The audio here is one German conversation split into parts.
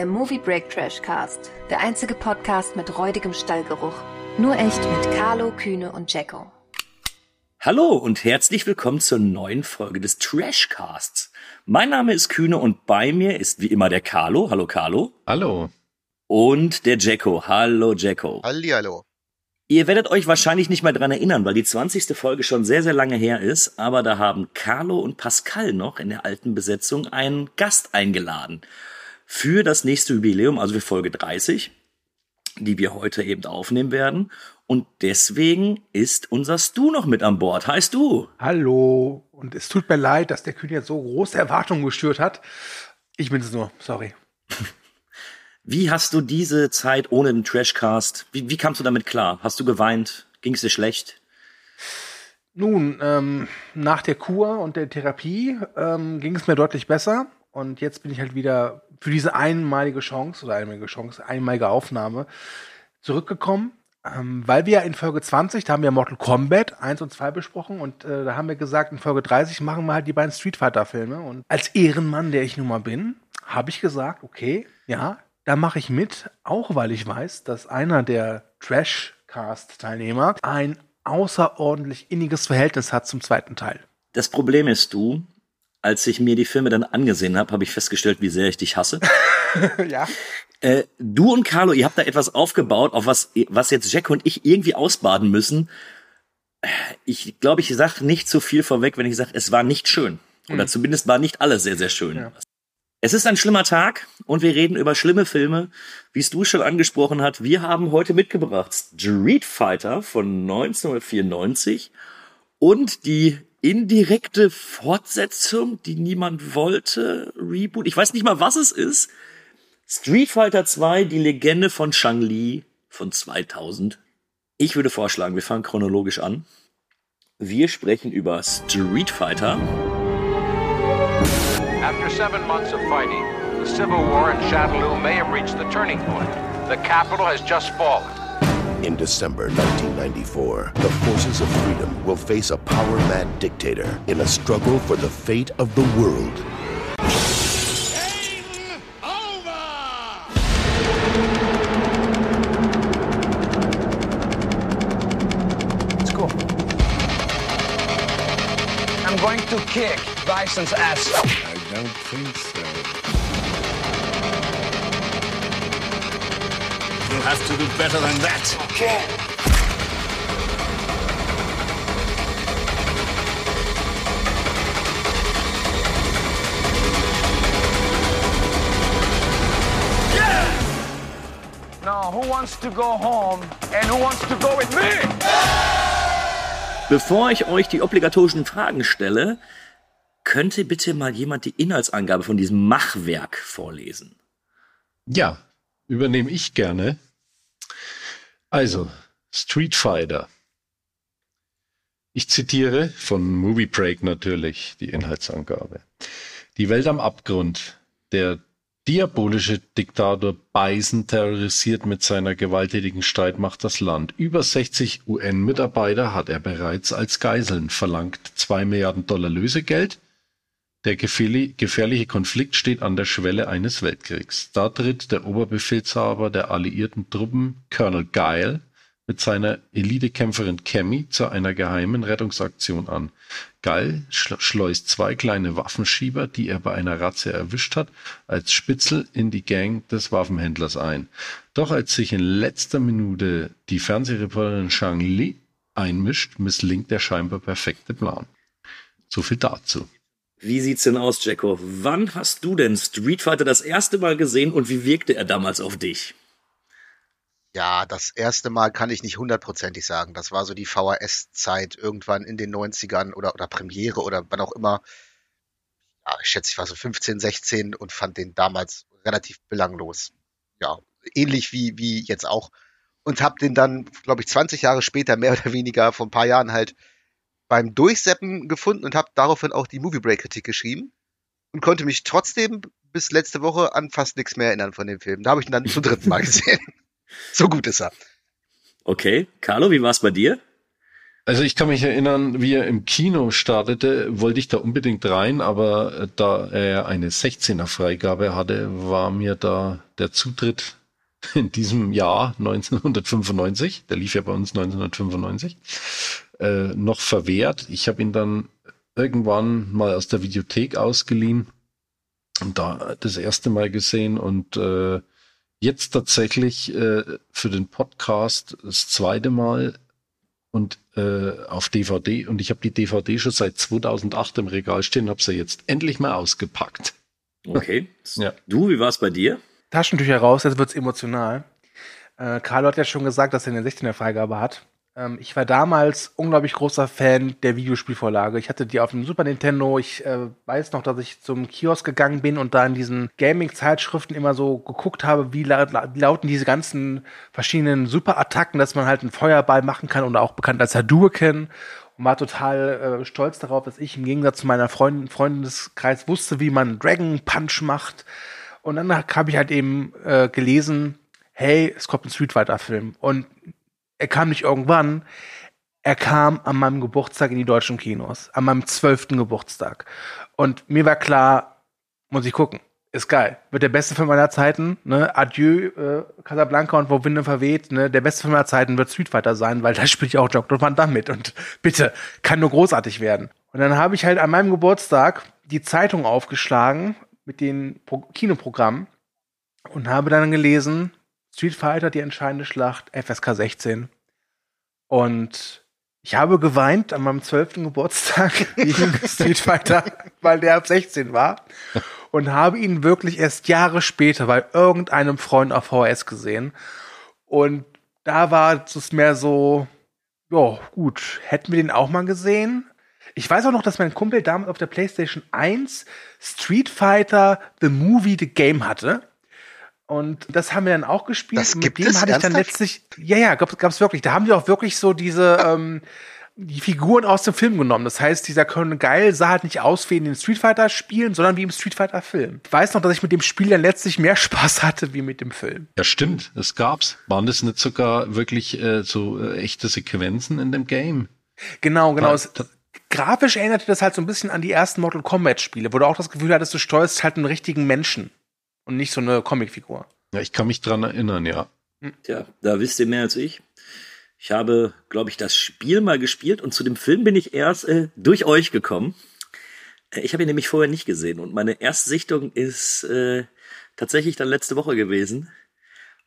der Movie Break Trash Cast, der einzige Podcast mit räudigem Stallgeruch. Nur echt mit Carlo, Kühne und Jacko. Hallo und herzlich willkommen zur neuen Folge des Trashcasts. Mein Name ist Kühne und bei mir ist wie immer der Carlo. Hallo Carlo. Hallo. Und der Jacko. Hallo Jacko. Hallihallo. Ihr werdet euch wahrscheinlich nicht mehr dran erinnern, weil die 20. Folge schon sehr, sehr lange her ist, aber da haben Carlo und Pascal noch in der alten Besetzung einen Gast eingeladen für das nächste Jubiläum, also für Folge 30, die wir heute eben aufnehmen werden. Und deswegen ist unser Stu noch mit an Bord. Hi Stu. Hallo. Und es tut mir leid, dass der Kühn jetzt so große Erwartungen gestört hat. Ich bin es nur, sorry. Wie hast du diese Zeit ohne den Trashcast, wie, wie kamst du damit klar? Hast du geweint? Ging es dir schlecht? Nun, ähm, nach der Kur und der Therapie ähm, ging es mir deutlich besser. Und jetzt bin ich halt wieder für diese einmalige Chance oder einmalige Chance, einmalige Aufnahme zurückgekommen. Ähm, weil wir in Folge 20, da haben wir Mortal Kombat 1 und 2 besprochen und äh, da haben wir gesagt, in Folge 30 machen wir halt die beiden Street Fighter Filme. Und als Ehrenmann, der ich nun mal bin, habe ich gesagt, okay, ja, da mache ich mit, auch weil ich weiß, dass einer der Trash-Cast-Teilnehmer ein außerordentlich inniges Verhältnis hat zum zweiten Teil. Das Problem ist, du, als ich mir die Filme dann angesehen habe, habe ich festgestellt, wie sehr ich dich hasse. ja. Äh, du und Carlo, ihr habt da etwas aufgebaut, auf was, was jetzt Jack und ich irgendwie ausbaden müssen. Ich glaube, ich sage nicht zu viel vorweg, wenn ich sage, es war nicht schön. Oder mhm. zumindest war nicht alles sehr, sehr schön. Ja. Es ist ein schlimmer Tag und wir reden über schlimme Filme, wie es du schon angesprochen hast. Wir haben heute mitgebracht Street Fighter von 1994 und die indirekte Fortsetzung, die niemand wollte, Reboot. Ich weiß nicht mal, was es ist. Street Fighter 2, die Legende von Shang Li von 2000. Ich würde vorschlagen, wir fangen chronologisch an. Wir sprechen über Street Fighter. After seven months of fighting, the civil war in Shadaloo may have reached the turning point. The capital has just fallen. In December 1994, the forces of freedom will face a power-mad dictator in a struggle for the fate of the world. Let's go. I'm going to kick Bison's ass. I don't think so. You'll have to do better than that. Okay. Now, who wants to go home and who wants to go with me? Bevor ich euch die obligatorischen Fragen stelle, könnte bitte mal jemand die Inhaltsangabe von diesem Machwerk vorlesen? Ja, übernehme ich gerne. Also, Street Fighter. Ich zitiere von Movie Break natürlich die Inhaltsangabe. Die Welt am Abgrund. Der diabolische Diktator Bison terrorisiert mit seiner gewalttätigen Streitmacht das Land. Über 60 UN-Mitarbeiter hat er bereits als Geiseln, verlangt zwei Milliarden Dollar Lösegeld. Der gefährliche Konflikt steht an der Schwelle eines Weltkriegs. Da tritt der Oberbefehlshaber der alliierten Truppen, Colonel Guile, mit seiner Elitekämpferin Cammy zu einer geheimen Rettungsaktion an. Guile schleust zwei kleine Waffenschieber, die er bei einer Razzia erwischt hat, als Spitzel in die Gang des Waffenhändlers ein. Doch als sich in letzter Minute die Fernsehreporterin Shang Li einmischt, misslingt der scheinbar perfekte Plan. So viel dazu. Wie sieht's denn aus, Jacko? Wann hast du denn Street Fighter das erste Mal gesehen und wie wirkte er damals auf dich? Ja, das erste Mal kann ich nicht hundertprozentig sagen. Das war so die VHS-Zeit irgendwann in den 90ern oder, oder Premiere oder wann auch immer. Ja, ich schätze, ich war so 15, 16 und fand den damals relativ belanglos. Ja, ähnlich wie, wie jetzt auch. Und hab den dann, glaube ich, 20 Jahre später, mehr oder weniger, vor ein paar Jahren halt beim Durchseppen gefunden und habe daraufhin auch die Movie Break Kritik geschrieben und konnte mich trotzdem bis letzte Woche an fast nichts mehr erinnern von dem Film. Da habe ich ihn dann zum dritten Mal gesehen. So gut ist er. Okay, Carlo, wie war es bei dir? Also ich kann mich erinnern, wie er im Kino startete, wollte ich da unbedingt rein, aber da er eine 16er Freigabe hatte, war mir da der Zutritt in diesem Jahr 1995, der lief ja bei uns 1995, äh, noch verwehrt. Ich habe ihn dann irgendwann mal aus der Videothek ausgeliehen und da das erste Mal gesehen und äh, jetzt tatsächlich äh, für den Podcast das zweite Mal und äh, auf DVD und ich habe die DVD schon seit 2008 im Regal stehen, habe sie jetzt endlich mal ausgepackt. Okay. Ja. Du, wie war es bei dir? Taschentücher raus, jetzt wird's emotional. Äh, Carlo hat ja schon gesagt, dass er eine 16er Freigabe hat. Ähm, ich war damals unglaublich großer Fan der Videospielvorlage. Ich hatte die auf dem Super Nintendo. Ich äh, weiß noch, dass ich zum Kiosk gegangen bin und da in diesen Gaming-Zeitschriften immer so geguckt habe, wie laut, wie lauten diese ganzen verschiedenen Super-Attacken, dass man halt einen Feuerball machen kann und auch bekannt als Hadouken. Und war total äh, stolz darauf, dass ich im Gegensatz zu meiner Freundin, Freundeskreis wusste, wie man Dragon Punch macht. Und dann habe ich halt eben äh, gelesen, hey, es kommt ein Street Fighter Film. Und er kam nicht irgendwann, er kam an meinem Geburtstag in die deutschen Kinos, an meinem zwölften Geburtstag. Und mir war klar, muss ich gucken. Ist geil. Wird der beste Film aller Zeiten. Ne? Adieu, äh, Casablanca und Wo Winde verweht. Ne? Der beste Film aller Zeiten wird Street Fighter sein, weil da spielt ja auch Dr. Van Damme. Und bitte, kann nur großartig werden. Und dann habe ich halt an meinem Geburtstag die Zeitung aufgeschlagen mit den Pro Kinoprogrammen und habe dann gelesen, Street Fighter, die entscheidende Schlacht, FSK 16. Und ich habe geweint an meinem zwölften Geburtstag gegen Street Fighter, weil der ab 16 war. Und habe ihn wirklich erst Jahre später bei irgendeinem Freund auf VHS gesehen. Und da war es mehr so, ja, gut, hätten wir den auch mal gesehen? Ich weiß auch noch, dass mein Kumpel damals auf der PlayStation 1 Street Fighter The Movie The Game hatte. Und das haben wir dann auch gespielt. Das gibt mit dem es hatte ich dann ernsthaft? letztlich, ja, ja, gab, gab's wirklich. Da haben die auch wirklich so diese, ähm, die Figuren aus dem Film genommen. Das heißt, dieser Colonel Geil sah halt nicht aus wie in den Street Fighter Spielen, sondern wie im Street Fighter Film. Ich weiß noch, dass ich mit dem Spiel dann letztlich mehr Spaß hatte wie mit dem Film. Ja, stimmt, das gab's. Waren das nicht sogar wirklich äh, so äh, echte Sequenzen in dem Game? Genau, genau. Weil- grafisch erinnerte das halt so ein bisschen an die ersten Mortal Kombat Spiele, wo du auch das Gefühl hattest, du steuerst halt einen richtigen Menschen und nicht so eine Comicfigur. Ja, ich kann mich dran erinnern, ja. Tja, da wisst ihr mehr als ich. Ich habe, glaube ich, das Spiel mal gespielt und zu dem Film bin ich erst äh, durch euch gekommen. Äh, Ich habe ihn nämlich vorher nicht gesehen und meine Erstsichtung ist äh, tatsächlich dann letzte Woche gewesen.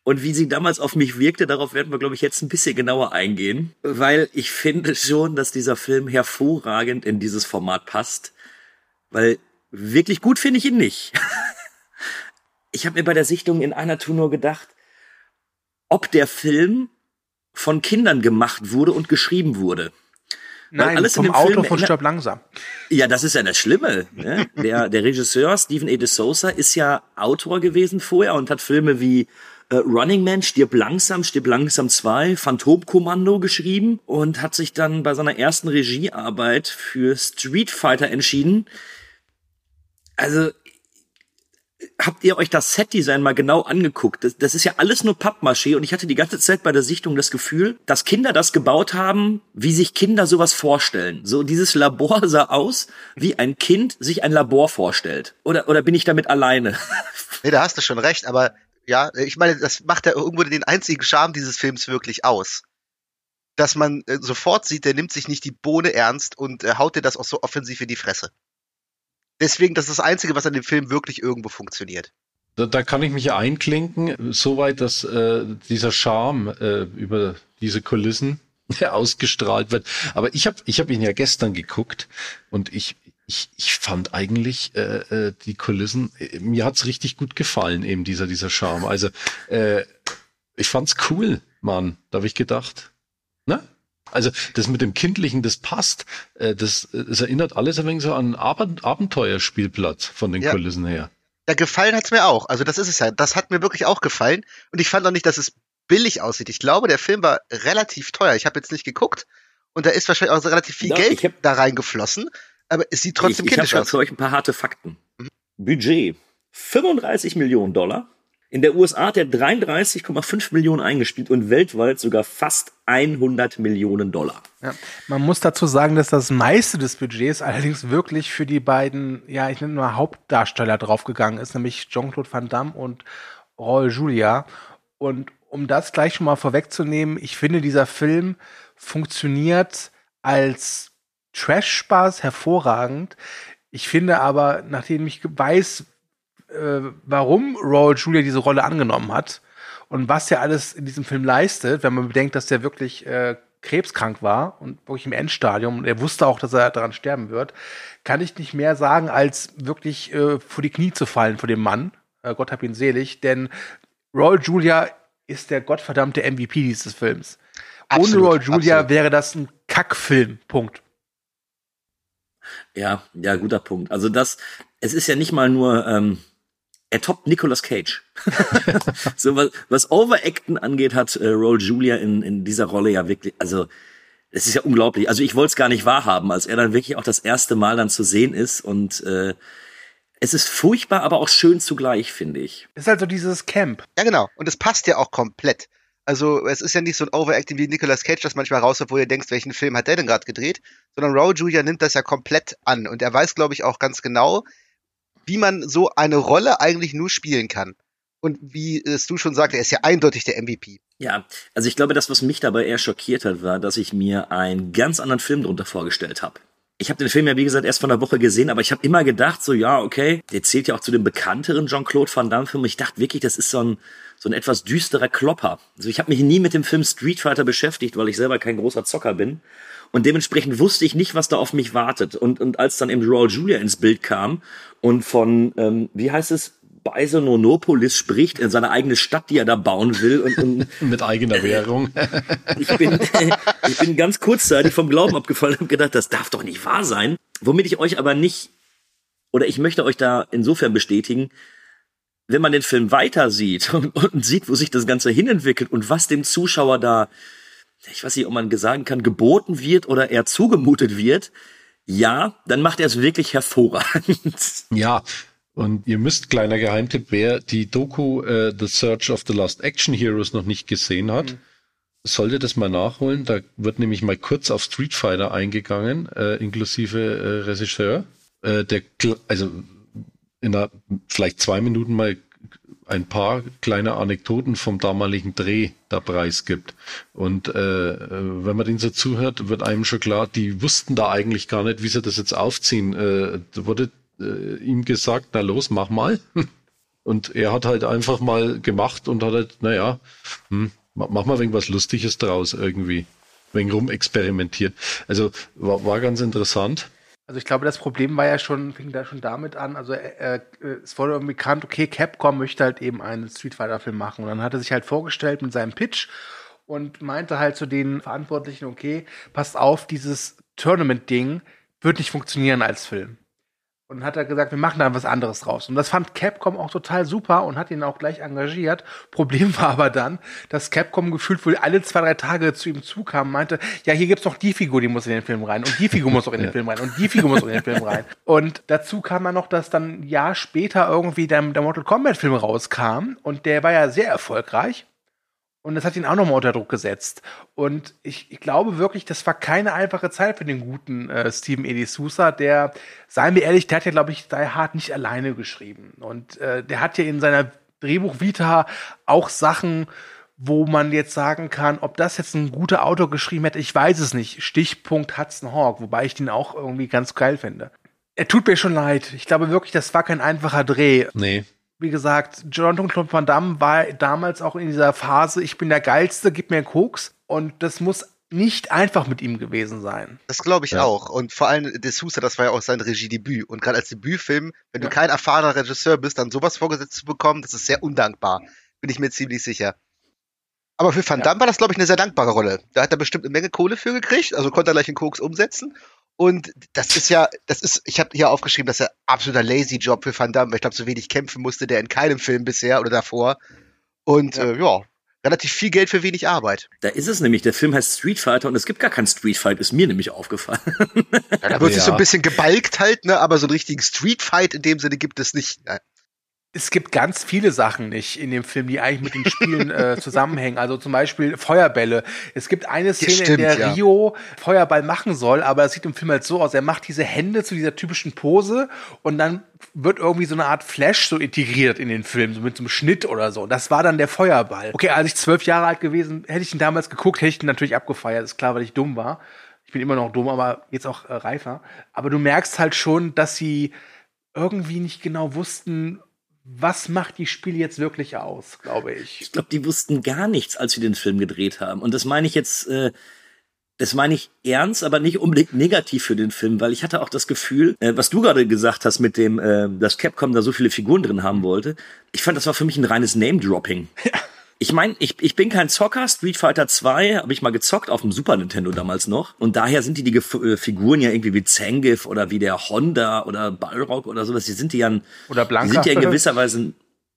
Und wie sie damals auf mich wirkte, darauf werden wir, glaube ich, jetzt ein bisschen genauer eingehen, weil ich finde schon, dass dieser Film hervorragend in dieses Format passt, weil wirklich gut finde ich ihn nicht. Ich habe mir bei der Sichtung in einer Tour nur gedacht, ob der Film von Kindern gemacht wurde und geschrieben wurde. Weil Nein, alles in vom Film von Stirb langsam. Ja, das ist ja das Schlimme. Ne? Der, der Regisseur Stephen E. de Souza ist ja Autor gewesen vorher und hat Filme wie äh, Running Man, Stirb langsam, Stirb langsam 2, Phantomkommando geschrieben und hat sich dann bei seiner ersten Regiearbeit für Street Fighter entschieden. Also habt ihr euch das Setdesign mal genau angeguckt? Das, das ist ja alles nur Pappmaché und ich hatte die ganze Zeit bei der Sichtung das Gefühl, dass Kinder das gebaut haben, wie sich Kinder sowas vorstellen. So dieses Labor sah aus, wie ein Kind sich ein Labor vorstellt. Oder oder bin ich damit alleine? Nee, da hast du schon recht, aber ja, ich meine, das macht ja irgendwo den einzigen Charme dieses Films wirklich aus. Dass man äh, sofort sieht, der nimmt sich nicht die Bohne ernst und äh, haut dir das auch so offensiv in die Fresse. Deswegen, das ist das Einzige, was an dem Film wirklich irgendwo funktioniert. Da, da kann ich mich einklinken, soweit, dass äh, dieser Charme äh, über diese Kulissen ausgestrahlt wird. Aber ich habe ich hab ihn ja gestern geguckt und ich, ich, ich fand eigentlich äh, äh, die Kulissen, äh, mir hat's richtig gut gefallen, eben dieser, dieser Charme. Also äh, ich fand's cool, Mann. Da habe ich gedacht, ne? Also das mit dem Kindlichen, das passt. Äh, das, das erinnert alles ein wenig so an Abend Abenteuerspielplatz von den Ja. Kulissen her. Ja, gefallen hat's mir auch. Also das ist es ja. Das hat mir wirklich auch gefallen. Und ich fand auch nicht, dass es billig aussieht. Ich glaube, der Film war relativ teuer. Ich habe jetzt nicht geguckt. Und da ist wahrscheinlich auch so relativ viel Ja, Geld hab- da reingeflossen. Aber es sieht trotzdem ich ich habe kindisch aus. für euch ein paar harte Fakten. Budget 35 Millionen Dollar. In der USA hat er 33,5 Millionen eingespielt und weltweit sogar fast 100 Millionen Dollar. Ja. Man muss dazu sagen, dass das meiste des Budgets allerdings wirklich für die beiden, ja, ich nenne nur Hauptdarsteller draufgegangen ist, nämlich Jean-Claude Van Damme und Raul Julia. Und um das gleich schon mal vorwegzunehmen, ich finde, dieser Film funktioniert als Trash-Spaß hervorragend. Ich finde aber, nachdem ich weiß, äh, warum Raul Julia diese Rolle angenommen hat und was er alles in diesem Film leistet, wenn man bedenkt, dass er wirklich äh, krebskrank war und wirklich im Endstadium und er wusste auch, dass er daran sterben wird, kann ich nicht mehr sagen, als wirklich äh, vor die Knie zu fallen vor dem Mann. Äh, Gott hab ihn selig, denn Raul Julia ist der gottverdammte MVP dieses Films. Absolut, Ohne Raul Julia absolut. wäre das ein Kackfilm. Punkt. Ja, ja, guter Punkt. Also das, es ist ja nicht mal nur, ähm, er toppt Nicolas Cage. so was, was Overacten angeht, hat äh, Raul Julia in, in dieser Rolle ja wirklich, also es ist ja unglaublich. Also ich wollte es gar nicht wahrhaben, als er dann wirklich auch das erste Mal dann zu sehen ist und äh, es ist furchtbar, aber auch schön zugleich, finde ich. Ist halt so dieses Camp. Ja, genau. Und es passt ja auch komplett. Also es ist ja nicht so ein Overacting wie Nicolas Cage, das manchmal raus, wo ihr denkst, welchen Film hat der denn gerade gedreht, sondern Raul Julia nimmt das ja komplett an und er weiß, glaube ich, auch ganz genau, wie man so eine Rolle eigentlich nur spielen kann. Und wie es du schon sagst, er ist ja eindeutig der MVP. Ja, also ich glaube, das, was mich dabei eher schockiert hat, war, dass ich mir einen ganz anderen Film drunter vorgestellt habe. Ich habe den Film ja, wie gesagt, erst vor einer Woche gesehen, aber ich habe immer gedacht, so ja, okay, der zählt ja auch zu den bekannteren Jean-Claude Van Damme-Filmen. Ich dachte wirklich, das ist so ein, so ein etwas düsterer Klopper. Also ich habe mich nie mit dem Film Street Fighter beschäftigt, weil ich selber kein großer Zocker bin. Und dementsprechend wusste ich nicht, was da auf mich wartet. Und, und als dann eben Raul Julia ins Bild kam und von, ähm, wie heißt es, Bisononopolis spricht, in seine eigene Stadt, die er da bauen will. Und, und Mit eigener Währung. ich bin, ich bin ganz kurzzeitig vom Glauben abgefallen und habe gedacht, das darf doch nicht wahr sein. Womit ich euch aber nicht, oder ich möchte euch da insofern bestätigen, wenn man den Film weiter sieht und, und sieht, wo sich das Ganze hinentwickelt und was dem Zuschauer da, ich weiß nicht, ob man sagen kann, geboten wird oder eher zugemutet wird, ja, dann macht er es wirklich hervorragend. Ja, und ihr müsst, kleiner Geheimtipp, wer die Doku äh, The Search of the Lost Action Heroes noch nicht gesehen hat, sollte das mal nachholen. Da wird nämlich mal kurz auf Street Fighter eingegangen, äh, inklusive äh, Regisseur. Äh, der, also in einer, vielleicht zwei Minuten mal ein paar kleine Anekdoten vom damaligen Dreh da preisgibt. Und äh, äh, wenn man den so zuhört, wird einem schon klar, die wussten da eigentlich gar nicht, wie sie das jetzt aufziehen. Äh, da wurde äh, ihm gesagt, na los, mach mal. Und er hat halt einfach mal gemacht und hat halt, naja, hm, ma- mach mal irgendwas Lustiges draus irgendwie. Wegen rumexperimentiert. Also war, war ganz interessant. Also ich glaube, das Problem war ja schon, fing da schon damit an, also äh, äh, es wurde irgendwie bekannt, okay, Capcom möchte halt eben einen Street Fighter Film machen und dann hat er sich halt vorgestellt mit seinem Pitch und meinte halt zu den Verantwortlichen, okay, passt auf, dieses Tournament-Ding wird nicht funktionieren als Film. Und hat er gesagt, wir machen da was anderes draus. Und das fand Capcom auch total super und hat ihn auch gleich engagiert. Problem war aber dann, dass Capcom gefühlt wohl alle zwei, drei Tage zu ihm zukam und meinte, ja, hier gibt's noch die Figur, die muss in den Film rein und die Figur muss auch in den Film rein und die Figur muss auch in den Film rein. Und dazu kam dann noch, dass dann ein Jahr später irgendwie der, der Mortal Kombat Film rauskam und der war ja sehr erfolgreich. Und das hat ihn auch nochmal unter Druck gesetzt. Und ich, ich glaube wirklich, das war keine einfache Zeit für den guten äh, Steven E. Sousa, der, seien wir ehrlich, der hat ja, glaube ich, Die Hard nicht alleine geschrieben. Und äh, der hat ja in seiner Drehbuch Vita auch Sachen, wo man jetzt sagen kann, ob das jetzt ein guter Autor geschrieben hätte, ich weiß es nicht. Stichpunkt Hudson Hawk, wobei ich den auch irgendwie ganz geil finde. Er tut mir schon leid. Ich glaube wirklich, das war kein einfacher Dreh Nee. Wie gesagt, Jonathan Claude Van Damme war damals auch in dieser Phase, ich bin der Geilste, gib mir einen Koks. Und das muss nicht einfach mit ihm gewesen sein. Das glaube ich Ja. auch. Und vor allem De Sousa, das war ja auch sein Regiedebüt. Und gerade als Debütfilm, wenn Ja. du kein erfahrener Regisseur bist, dann sowas vorgesetzt zu bekommen, das ist sehr undankbar. Bin ich mir ziemlich sicher. Aber für Van Ja. Damme war das, glaube ich, eine sehr dankbare Rolle. Da hat er bestimmt eine Menge Kohle für gekriegt, also konnte er gleich einen Koks umsetzen. Und das ist ja, das ist, ich habe hier aufgeschrieben, dass er absoluter lazy Job für Van Damme, weil ich glaube, so wenig kämpfen musste der in keinem Film bisher oder davor. Und Ja. ja, äh, ja relativ viel Geld für wenig Arbeit. Da ist es nämlich, der Film heißt Street Fighter und es gibt gar keinen Street Fight, ist mir nämlich aufgefallen. Ja, da wird sich so ein Ja. bisschen gebalgt halt, ne, aber so einen richtigen Street Fight in dem Sinne gibt es nicht. Es gibt ganz viele Sachen nicht in dem Film, die eigentlich mit den Spielen äh, zusammenhängen. Also zum Beispiel Feuerbälle. Es gibt eine Szene, stimmt, in der ja. Rio Feuerball machen soll, aber es sieht im Film halt so aus. Er macht diese Hände zu dieser typischen Pose und dann wird irgendwie so eine Art Flash so integriert in den Film, so mit so einem Schnitt oder so. Das war dann der Feuerball. Okay, als ich zwölf Jahre alt gewesen, hätte ich ihn damals geguckt, hätte ich ihn natürlich abgefeiert. Ist klar, weil ich dumm war. Ich bin immer noch dumm, aber jetzt auch äh, reifer. Aber du merkst halt schon, dass sie irgendwie nicht genau wussten, was macht die Spiel jetzt wirklich aus, glaube ich. Ich glaube, die wussten gar nichts, als wir den Film gedreht haben. Und das meine ich jetzt, äh, das meine ich ernst, aber nicht unbedingt negativ für den Film, weil ich hatte auch das Gefühl, äh, was du gerade gesagt hast mit dem, äh, dass Capcom da so viele Figuren drin haben wollte. Ich fand, das war für mich ein reines Name-Dropping. Ich meine, ich, ich bin kein Zocker. Street Fighter 2 habe ich mal gezockt auf dem Super Nintendo damals noch. Und daher sind die, die Gef äh, Figuren ja irgendwie wie Zangief oder wie der Honda oder Balrog oder sowas. Die sind die ja, ein- Oder die Blanka. sind ja in gewisser Weise, ein-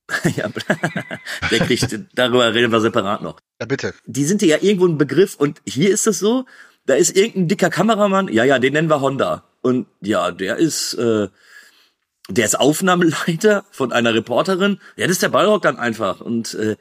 ja, der kriegt, darüber reden wir separat noch Ja, bitte. die sind ja irgendwo ein Begriff und hier ist es so, da ist irgendein dicker Kameramann, ja, ja, den nennen wir Honda. Und ja, der ist, äh, der ist Aufnahmeleiter von einer Reporterin. Ja, das ist der Ballrock dann einfach. Und äh,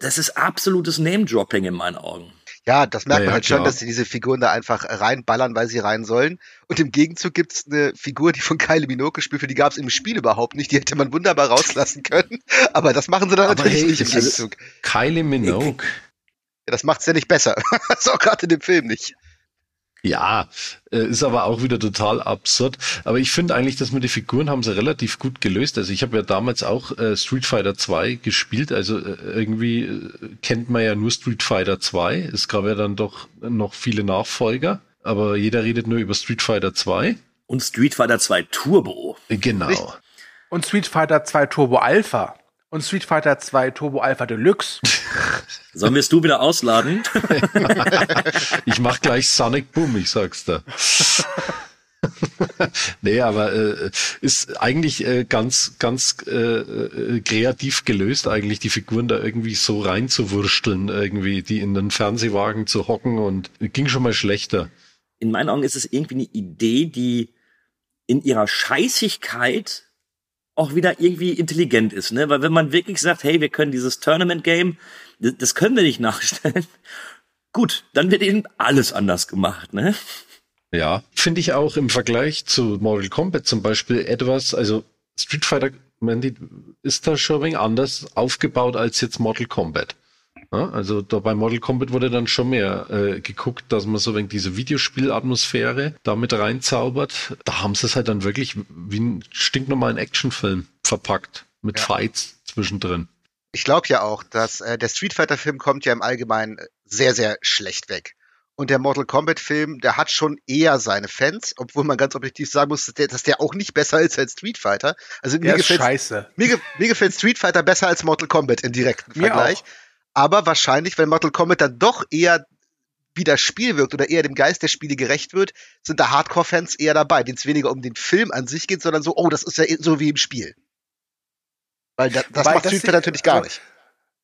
das ist absolutes Name-Dropping in meinen Augen. Ja, das merkt Ja, man ja, halt schon, klar. dass sie diese Figuren da einfach reinballern, weil sie rein sollen. Und im Gegenzug gibt's eine Figur, die von Kylie Minogue gespielt wird, die gab's im Spiel überhaupt nicht. Die hätte man wunderbar rauslassen können. Aber das machen sie dann Aber natürlich hey, nicht im es ist- Gegenzug. Kylie Minogue. Ja, das macht's ja nicht besser. das ist auch gerade in dem Film nicht. Ja, äh, ist aber auch wieder total absurd. Aber ich finde eigentlich, dass mit den Figuren haben sie relativ gut gelöst. Also ich habe ja damals auch äh, Street Fighter 2 gespielt. Also äh, irgendwie äh, kennt man ja nur Street Fighter 2. Es gab ja dann doch noch viele Nachfolger. Aber jeder redet nur über Street Fighter 2. Und Street Fighter 2 Turbo. Genau. Und Street Fighter 2 Turbo Alpha. Und Street Fighter 2 Turbo Alpha Deluxe. Sollen wir es du wieder ausladen? Ich mach gleich Sonic Boom, ich sag's da. nee, aber äh, ist eigentlich äh, ganz, ganz äh, äh, kreativ gelöst, eigentlich die Figuren da irgendwie so reinzuwursteln, irgendwie, die in den Fernsehwagen zu hocken und ging schon mal schlechter. in meinen Augen ist es irgendwie eine Idee, die in ihrer Scheißigkeit auch wieder irgendwie intelligent ist, ne? Weil wenn man wirklich sagt, hey, wir können dieses Tournament-Game, das, das können wir nicht nachstellen, gut, dann wird eben alles anders gemacht, ne? Ja, finde ich auch im Vergleich zu Mortal Kombat zum Beispiel etwas, also Street Fighter Mandy ist da schon ein wenig anders aufgebaut als jetzt Mortal Kombat. Ja, also da bei Mortal Kombat wurde dann schon mehr äh, geguckt, dass man so wenig diese Videospielatmosphäre damit reinzaubert. Da haben sie es halt dann wirklich wie einen stinknormalen Actionfilm verpackt mit Ja. Fights zwischendrin. Ich glaube ja auch, dass äh, der Street Fighter Film kommt ja im Allgemeinen sehr, sehr schlecht weg. Und der Mortal Kombat Film, der hat schon eher seine Fans, obwohl man ganz objektiv sagen muss, dass der, dass der auch nicht besser ist als Street Fighter. Also mir Der ist gefällt scheiße. mir, ge mir gefällt Street Fighter besser als Mortal Kombat im direkten Mir Vergleich. auch. Aber wahrscheinlich, wenn Mortal Kombat dann doch eher wie das Spiel wirkt oder eher dem Geist der Spiele gerecht wird, sind da Hardcore-Fans eher dabei, denen es weniger um den Film an sich geht, sondern so, oh, das ist ja so wie im Spiel. Weil da, das Wobei macht das Street natürlich gar nicht.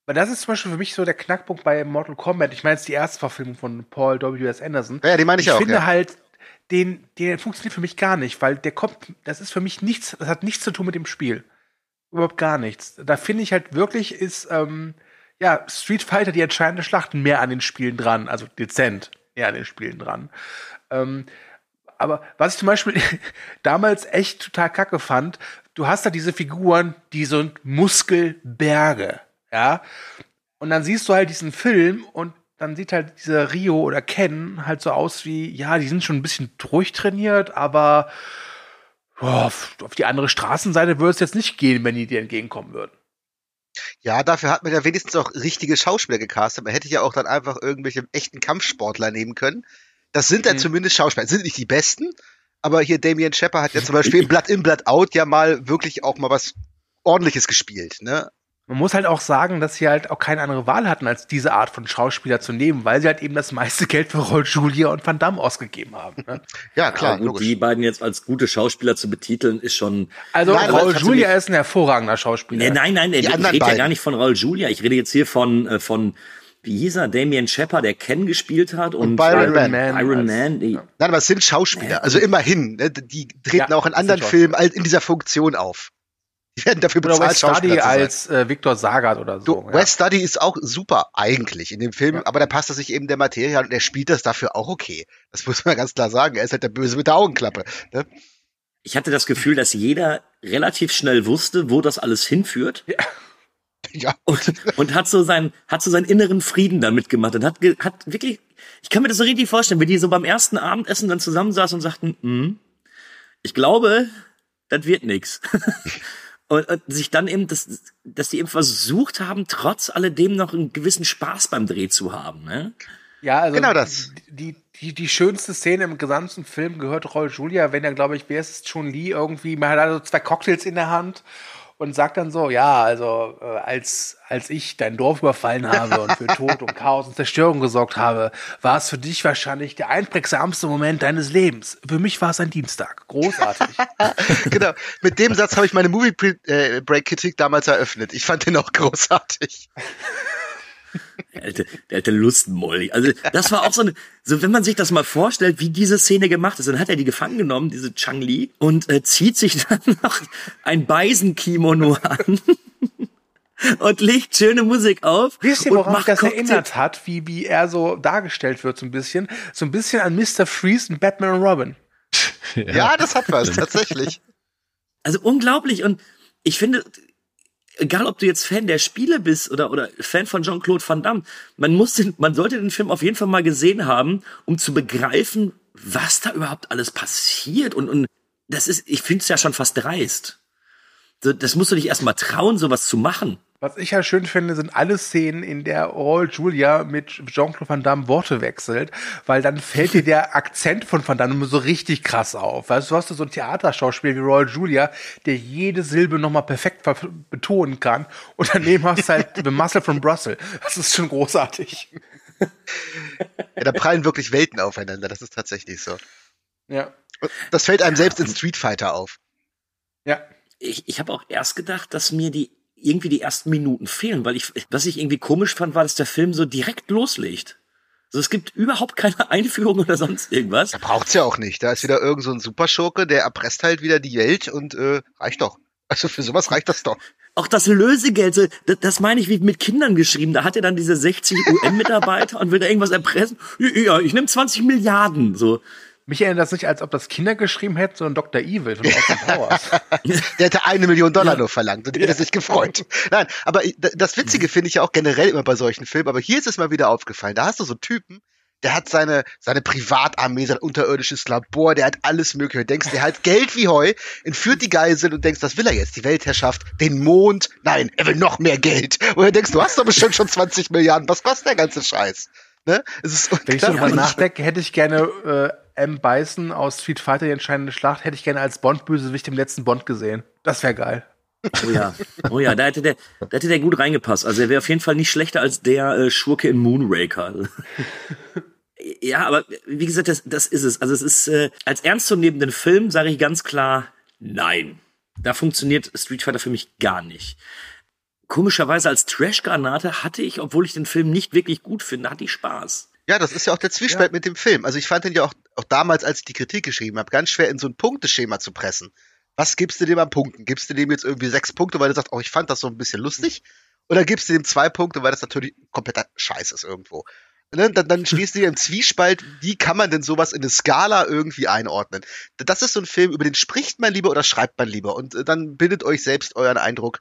Weil das ist zum Beispiel für mich so der Knackpunkt bei Mortal Kombat. Ich meine, es ist die erste Verfilmung von Paul W.S. Anderson. Ja, die meine ich, ich auch. finde ja. halt, den, der funktioniert für mich gar nicht, weil der kommt, das ist für mich nichts, das hat nichts zu tun mit dem Spiel. Überhaupt gar nichts. Da finde ich halt wirklich, ist, ähm, ja, Street Fighter die entscheidende Schlacht mehr an den Spielen dran, also dezent mehr an den Spielen dran. Ähm, aber was ich zum Beispiel damals echt total kacke fand, du hast da diese Figuren, die sind Muskelberge, ja. Und dann siehst du halt diesen Film und dann sieht halt dieser Rio oder Ken halt so aus wie, ja, die sind schon ein bisschen durchtrainiert, aber auf auf die andere Straßenseite würde es jetzt nicht gehen, wenn die dir entgegenkommen würden. Ja, dafür hat man ja wenigstens auch richtige Schauspieler gecastet. Man hätte ja auch dann einfach irgendwelche echten Kampfsportler nehmen können. Das sind dann Mhm. zumindest Schauspieler. Sind nicht die besten, aber hier Damien Shepard hat ja zum Beispiel Blood in, Blood out ja mal wirklich auch mal was ordentliches gespielt, ne? Man muss halt auch sagen, dass sie halt auch keine andere Wahl hatten, als diese Art von Schauspieler zu nehmen, weil sie halt eben das meiste Geld für Raul Julia und Van Damme ausgegeben haben. Ne? Ja, klar, Aber gut, die beiden jetzt als gute Schauspieler zu betiteln, ist schon. Also Nein, Raul Julia ist ein hervorragender Schauspieler. Nee, nein, nein, ich anderen rede ja gar nicht von Raul Julia. Ich rede jetzt hier von, äh, von wie hieß er, Damien Shepard, der Ken gespielt hat und, Byron äh, Mann. Iron als- Man. Die, ja. Nein, aber es sind Schauspieler. Also immerhin. Ne? Die treten Ja, auch in anderen Filmen in dieser Funktion auf. Die werden dafür Oder bezahlt, West Study als äh, Victor Sagat oder Du, so. ja. West Study ist auch super eigentlich in dem Film, aber da passt er sich eben der Materie an und er spielt das dafür auch okay. Das muss man ganz klar sagen. Er ist halt der Böse mit der Augenklappe. Ne? Ich hatte das Gefühl, dass jeder relativ schnell wusste, wo das alles hinführt. Ja. Und, und hat so seinen, hat so seinen inneren Frieden damit gemacht und hat, hat wirklich, ich kann mir das so richtig vorstellen, wie die so beim ersten Abendessen dann zusammensaßen und sagten, hm, ich glaube, das wird nix. Und, und sich dann eben, das, dass die eben versucht haben, trotz alledem noch einen gewissen Spaß beim Dreh zu haben, ne? Ja, also Genau das. Die, die, die schönste Szene im gesamten Film gehört Roy Julia, wenn er, glaube ich, wer ist es, Chun Li irgendwie, man hat also zwei Cocktails in der Hand und sagt dann so, ja, also äh, als, als ich dein Dorf überfallen habe und für Tod und Chaos und Zerstörung gesorgt habe, war es für dich wahrscheinlich der einprägsamste Moment deines Lebens. Für mich war es ein Dienstag. Großartig. genau. Mit dem Satz habe ich meine Movie äh, Break Kritik damals eröffnet. Ich fand den auch großartig. Der alte, der alte Lustmolli. Also das war auch so eine, so wenn man sich das mal vorstellt, wie diese Szene gemacht ist, dann hat er die gefangen genommen, diese Chang Li, und äh, zieht sich dann noch ein Beisenkimono an und legt schöne Musik auf Wisst ihr, und woran mich macht das Cocktail- erinnert hat, wie, wie er so dargestellt wird, so ein bisschen? So ein bisschen an Mr. Freeze und Batman und Robin. Ja, das hat was, tatsächlich. Also unglaublich und ich finde, egal ob du jetzt Fan der Spiele bist oder, oder Fan von Jean-Claude Van Damme, man muss den, man sollte den Film auf jeden Fall mal gesehen haben, um zu begreifen, was da überhaupt alles passiert und, und das ist, ich finde es ja schon fast dreist. Das musst du dich erst mal trauen, sowas zu machen. Was ich ja schön finde, sind alle Szenen, in der Roy Julia mit Jean-Claude Van Damme Worte wechselt, weil dann fällt dir der Akzent von Van Damme so richtig krass auf. Weißt du, hast du so ein Theaterschauspiel wie Roy Julia, der jede Silbe nochmal perfekt betonen kann und daneben hast du halt The Muscle from Brussels. Das ist schon großartig. Ja, da prallen wirklich Welten aufeinander. Das ist tatsächlich so. Ja. Und das fällt einem selbst in Street Fighter auf. Ja. Ich, ich habe auch erst gedacht, dass mir die irgendwie die ersten Minuten fehlen, weil ich, was ich irgendwie komisch fand, war, dass der Film so direkt loslegt. Also es gibt überhaupt keine Einführung oder sonst irgendwas. Da braucht's ja auch nicht. Da ist wieder irgend so ein Superschurke, der erpresst halt wieder die Welt und äh, reicht doch. Also für sowas reicht das doch. Auch das Lösegeld, so, das, das meine ich wie mit Kindern geschrieben. Da hat er dann diese 60 UN-Mitarbeiter und will da irgendwas erpressen. Ja, ich nehme 20 Milliarden. So. Mich erinnert das nicht, als ob das Kinder geschrieben hätten, sondern Dr. Evil von Austin Powers. Der hätte eine Million Dollar nur verlangt und hätte sich gefreut. Nein, aber das Witzige finde ich ja auch generell immer bei solchen Filmen, aber hier ist es mal wieder aufgefallen. Da hast du so einen Typen, der hat seine, seine Privatarmee, sein unterirdisches Labor, der hat alles mögliche. Du denkst, der hat Geld wie Heu, entführt die Geiseln und denkst, was will er jetzt? Die Weltherrschaft, den Mond? Nein, er will noch mehr Geld. Und du denkst, du hast doch bestimmt schon 20 Milliarden. Was kostet der ganze Scheiß? Ne? Es ist Wenn ich so unglaublich. nachdenke, hätte ich gerne äh, M. Bison aus Street Fighter, die entscheidende Schlacht, hätte ich gerne als Bond-Bösewicht im letzten Bond gesehen. Das wäre geil. Oh ja, oh ja, da hätte der, da hätte der gut reingepasst. Also er wäre auf jeden Fall nicht schlechter als der äh, Schurke in Moonraker. ja, aber wie gesagt, das, das ist es. Also es ist äh, als ernstzunehmenden Film sage ich ganz klar, nein. Da funktioniert Street Fighter für mich gar nicht. Komischerweise als Trash-Granate hatte ich, obwohl ich den Film nicht wirklich gut finde, hatte ich Spaß. Ja, das ist ja auch der Zwiespalt mit dem Film. Also ich fand den ja auch, auch damals, als ich die Kritik geschrieben habe, ganz schwer in so ein Punkteschema zu pressen. Was gibst du dem an Punkten? Gibst du dem jetzt irgendwie sechs Punkte, weil du sagst, oh, ich fand das so ein bisschen lustig? Oder gibst du dem zwei Punkte, weil das natürlich kompletter Scheiß ist irgendwo? Ne? Dann, dann stehst du dir im Zwiespalt, wie kann man denn sowas in eine Skala irgendwie einordnen? Das ist so ein Film, über den spricht man lieber oder schreibt man lieber. Und äh, dann bildet euch selbst euren Eindruck.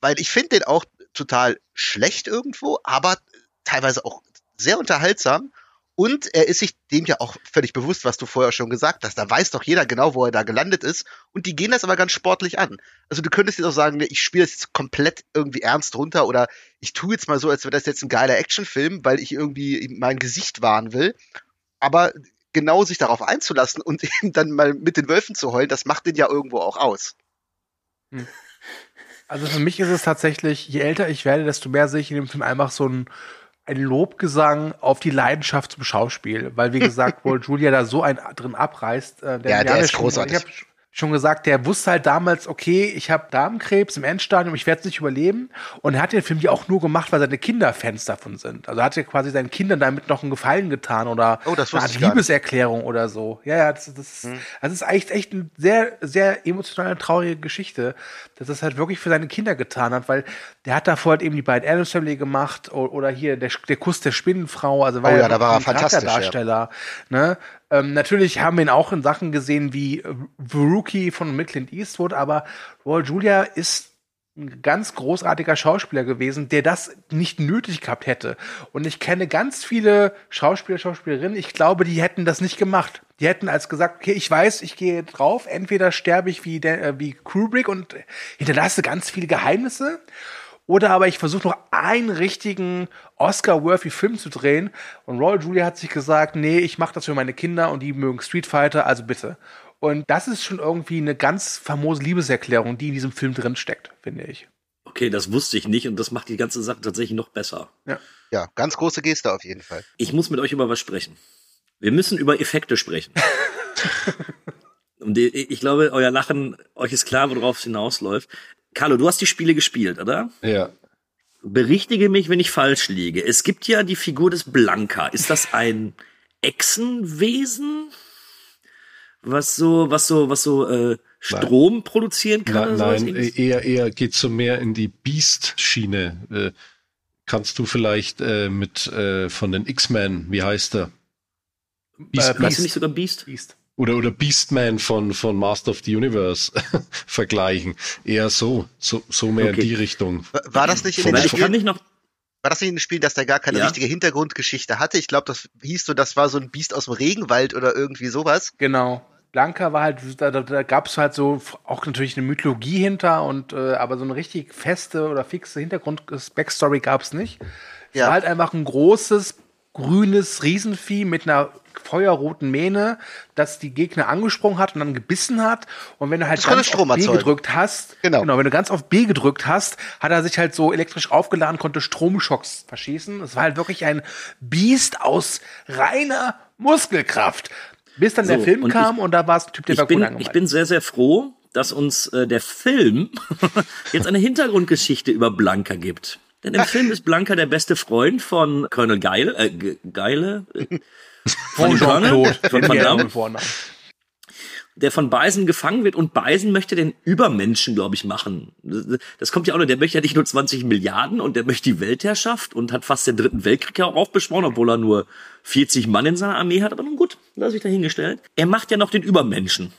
Weil ich finde den auch total schlecht irgendwo, aber teilweise auch sehr unterhaltsam. Und er ist sich dem ja auch völlig bewusst, was du vorher schon gesagt hast. Da weiß doch jeder genau, wo er da gelandet ist. Und die gehen das aber ganz sportlich an. Also du könntest jetzt auch sagen, ich spiele das jetzt komplett irgendwie ernst runter oder ich tue jetzt mal so, als wäre das jetzt ein geiler Actionfilm, weil ich irgendwie mein Gesicht wahren will. Aber genau sich darauf einzulassen und eben dann mal mit den Wölfen zu heulen, das macht den ja irgendwo auch aus. Also für mich ist es tatsächlich, je älter ich werde, desto mehr sehe ich in dem Film einfach so ein, ein Lobgesang auf die Leidenschaft zum Schauspiel. Weil, wie gesagt, wohl Julia da so ein drin abreißt. Äh, Ja, der ist großartig. Ich habe schon gesagt, der wusste halt damals, okay, ich habe Darmkrebs im Endstadium, ich werde es nicht überleben. Und er hat den Film ja auch nur gemacht, weil seine Kinder Fans davon sind. Also hat er quasi seinen Kindern damit noch einen Gefallen getan oder Oh, das eine Art. Liebeserklärung oder so. Ja, ja, das, das, Hm. das ist echt, echt eine sehr, sehr emotionale, traurige Geschichte, dass er es halt wirklich für seine Kinder getan hat, weil der hat davor halt eben die beiden Adams Family gemacht oder hier der, der Kuss der Spinnenfrau, also war Oh ja, ja da war er ein fantastisch, ja. Charakterdarsteller, ne? Ähm, natürlich haben wir ihn auch in Sachen gesehen wie äh, The Rookie von mit Clint Eastwood, aber Raul Julia ist ein ganz großartiger Schauspieler gewesen, der das nicht nötig gehabt hätte. Und ich kenne ganz viele Schauspieler, Schauspielerinnen, ich glaube, die hätten das nicht gemacht. Die hätten als gesagt, okay, ich weiß, ich gehe drauf, entweder sterbe ich wie, der, äh, wie Kubrick und hinterlasse ganz viele Geheimnisse, oder aber ich versuche noch einen richtigen Oscar-worthy Film zu drehen. Und Roy Julia hat sich gesagt, nee, ich mache das für meine Kinder und die mögen Street Fighter, also bitte. Und das ist schon irgendwie eine ganz famose Liebeserklärung, die in diesem Film drin steckt, finde ich. Okay, das wusste ich nicht und das macht die ganze Sache tatsächlich noch besser. Ja, ganz große Geste auf jeden Fall. Ich muss mit euch über was sprechen. Wir müssen über Effekte sprechen. und ich glaube, euer Lachen, euch ist klar, worauf es hinausläuft. Carlo, du hast die Spiele gespielt, oder? Ja. Berichtige mich, wenn ich falsch liege. Es gibt ja die Figur des Blanka. Ist das ein Echsenwesen? Was so, was so, was so äh, Strom produzieren kann? Nein, nein Irgendwas? eher, eher geht so mehr in die Beast-Schiene. Äh, kannst du vielleicht äh, mit äh, von den X-Men, wie heißt er? Beast, Äh, du nicht sogar Beast? Beast. Oder, oder Beastman von, von Master of the Universe vergleichen. Eher so, so, so mehr Okay. in die Richtung. War- das nicht in Von- den ich kann Spielen? nicht noch. War das nicht in den Spielen, dass der gar keine Ja. richtige Hintergrundgeschichte hatte? Ich glaube, das hieß so, das war so ein Biest aus dem Regenwald oder irgendwie sowas. Genau. Blanca war halt, da, da, da gab es halt so auch natürlich eine Mythologie hinter und äh, aber so eine richtig feste oder fixe Hintergrund-Backstory gab es nicht. Es Ja. war halt einfach ein großes, grünes Riesenvieh mit einer feuerroten Mähne, das die Gegner angesprungen hat und dann gebissen hat. Und wenn du halt Das ganz Strom auf B erzeugen. gedrückt hast, Genau. genau, wenn du ganz auf B gedrückt hast, hat er sich halt so elektrisch aufgeladen, konnte Stromschocks verschießen. Es war halt wirklich ein Biest aus reiner Muskelkraft. Bis dann der So, Film und kam und da war es ein Typ, der Ich war bin, gut ich bin sehr, sehr froh, dass uns äh, der Film jetzt eine Hintergrundgeschichte über Blanca gibt. Denn im Film ist Blanca der beste Freund von Colonel Geile, äh, Ge- Geile, äh, von Colonel, von Van Damme, der von Bison gefangen wird und Bison möchte den Übermenschen, glaube ich, machen. Das- Das kommt ja auch noch, der möchte ja nicht nur 20 Milliarden und der möchte die Weltherrschaft und hat fast den dritten Weltkrieg ja auch aufbeschworen, obwohl er nur 40 Mann in seiner Armee hat, aber nun gut, lass ich dahingestellt. Er macht ja noch den Übermenschen.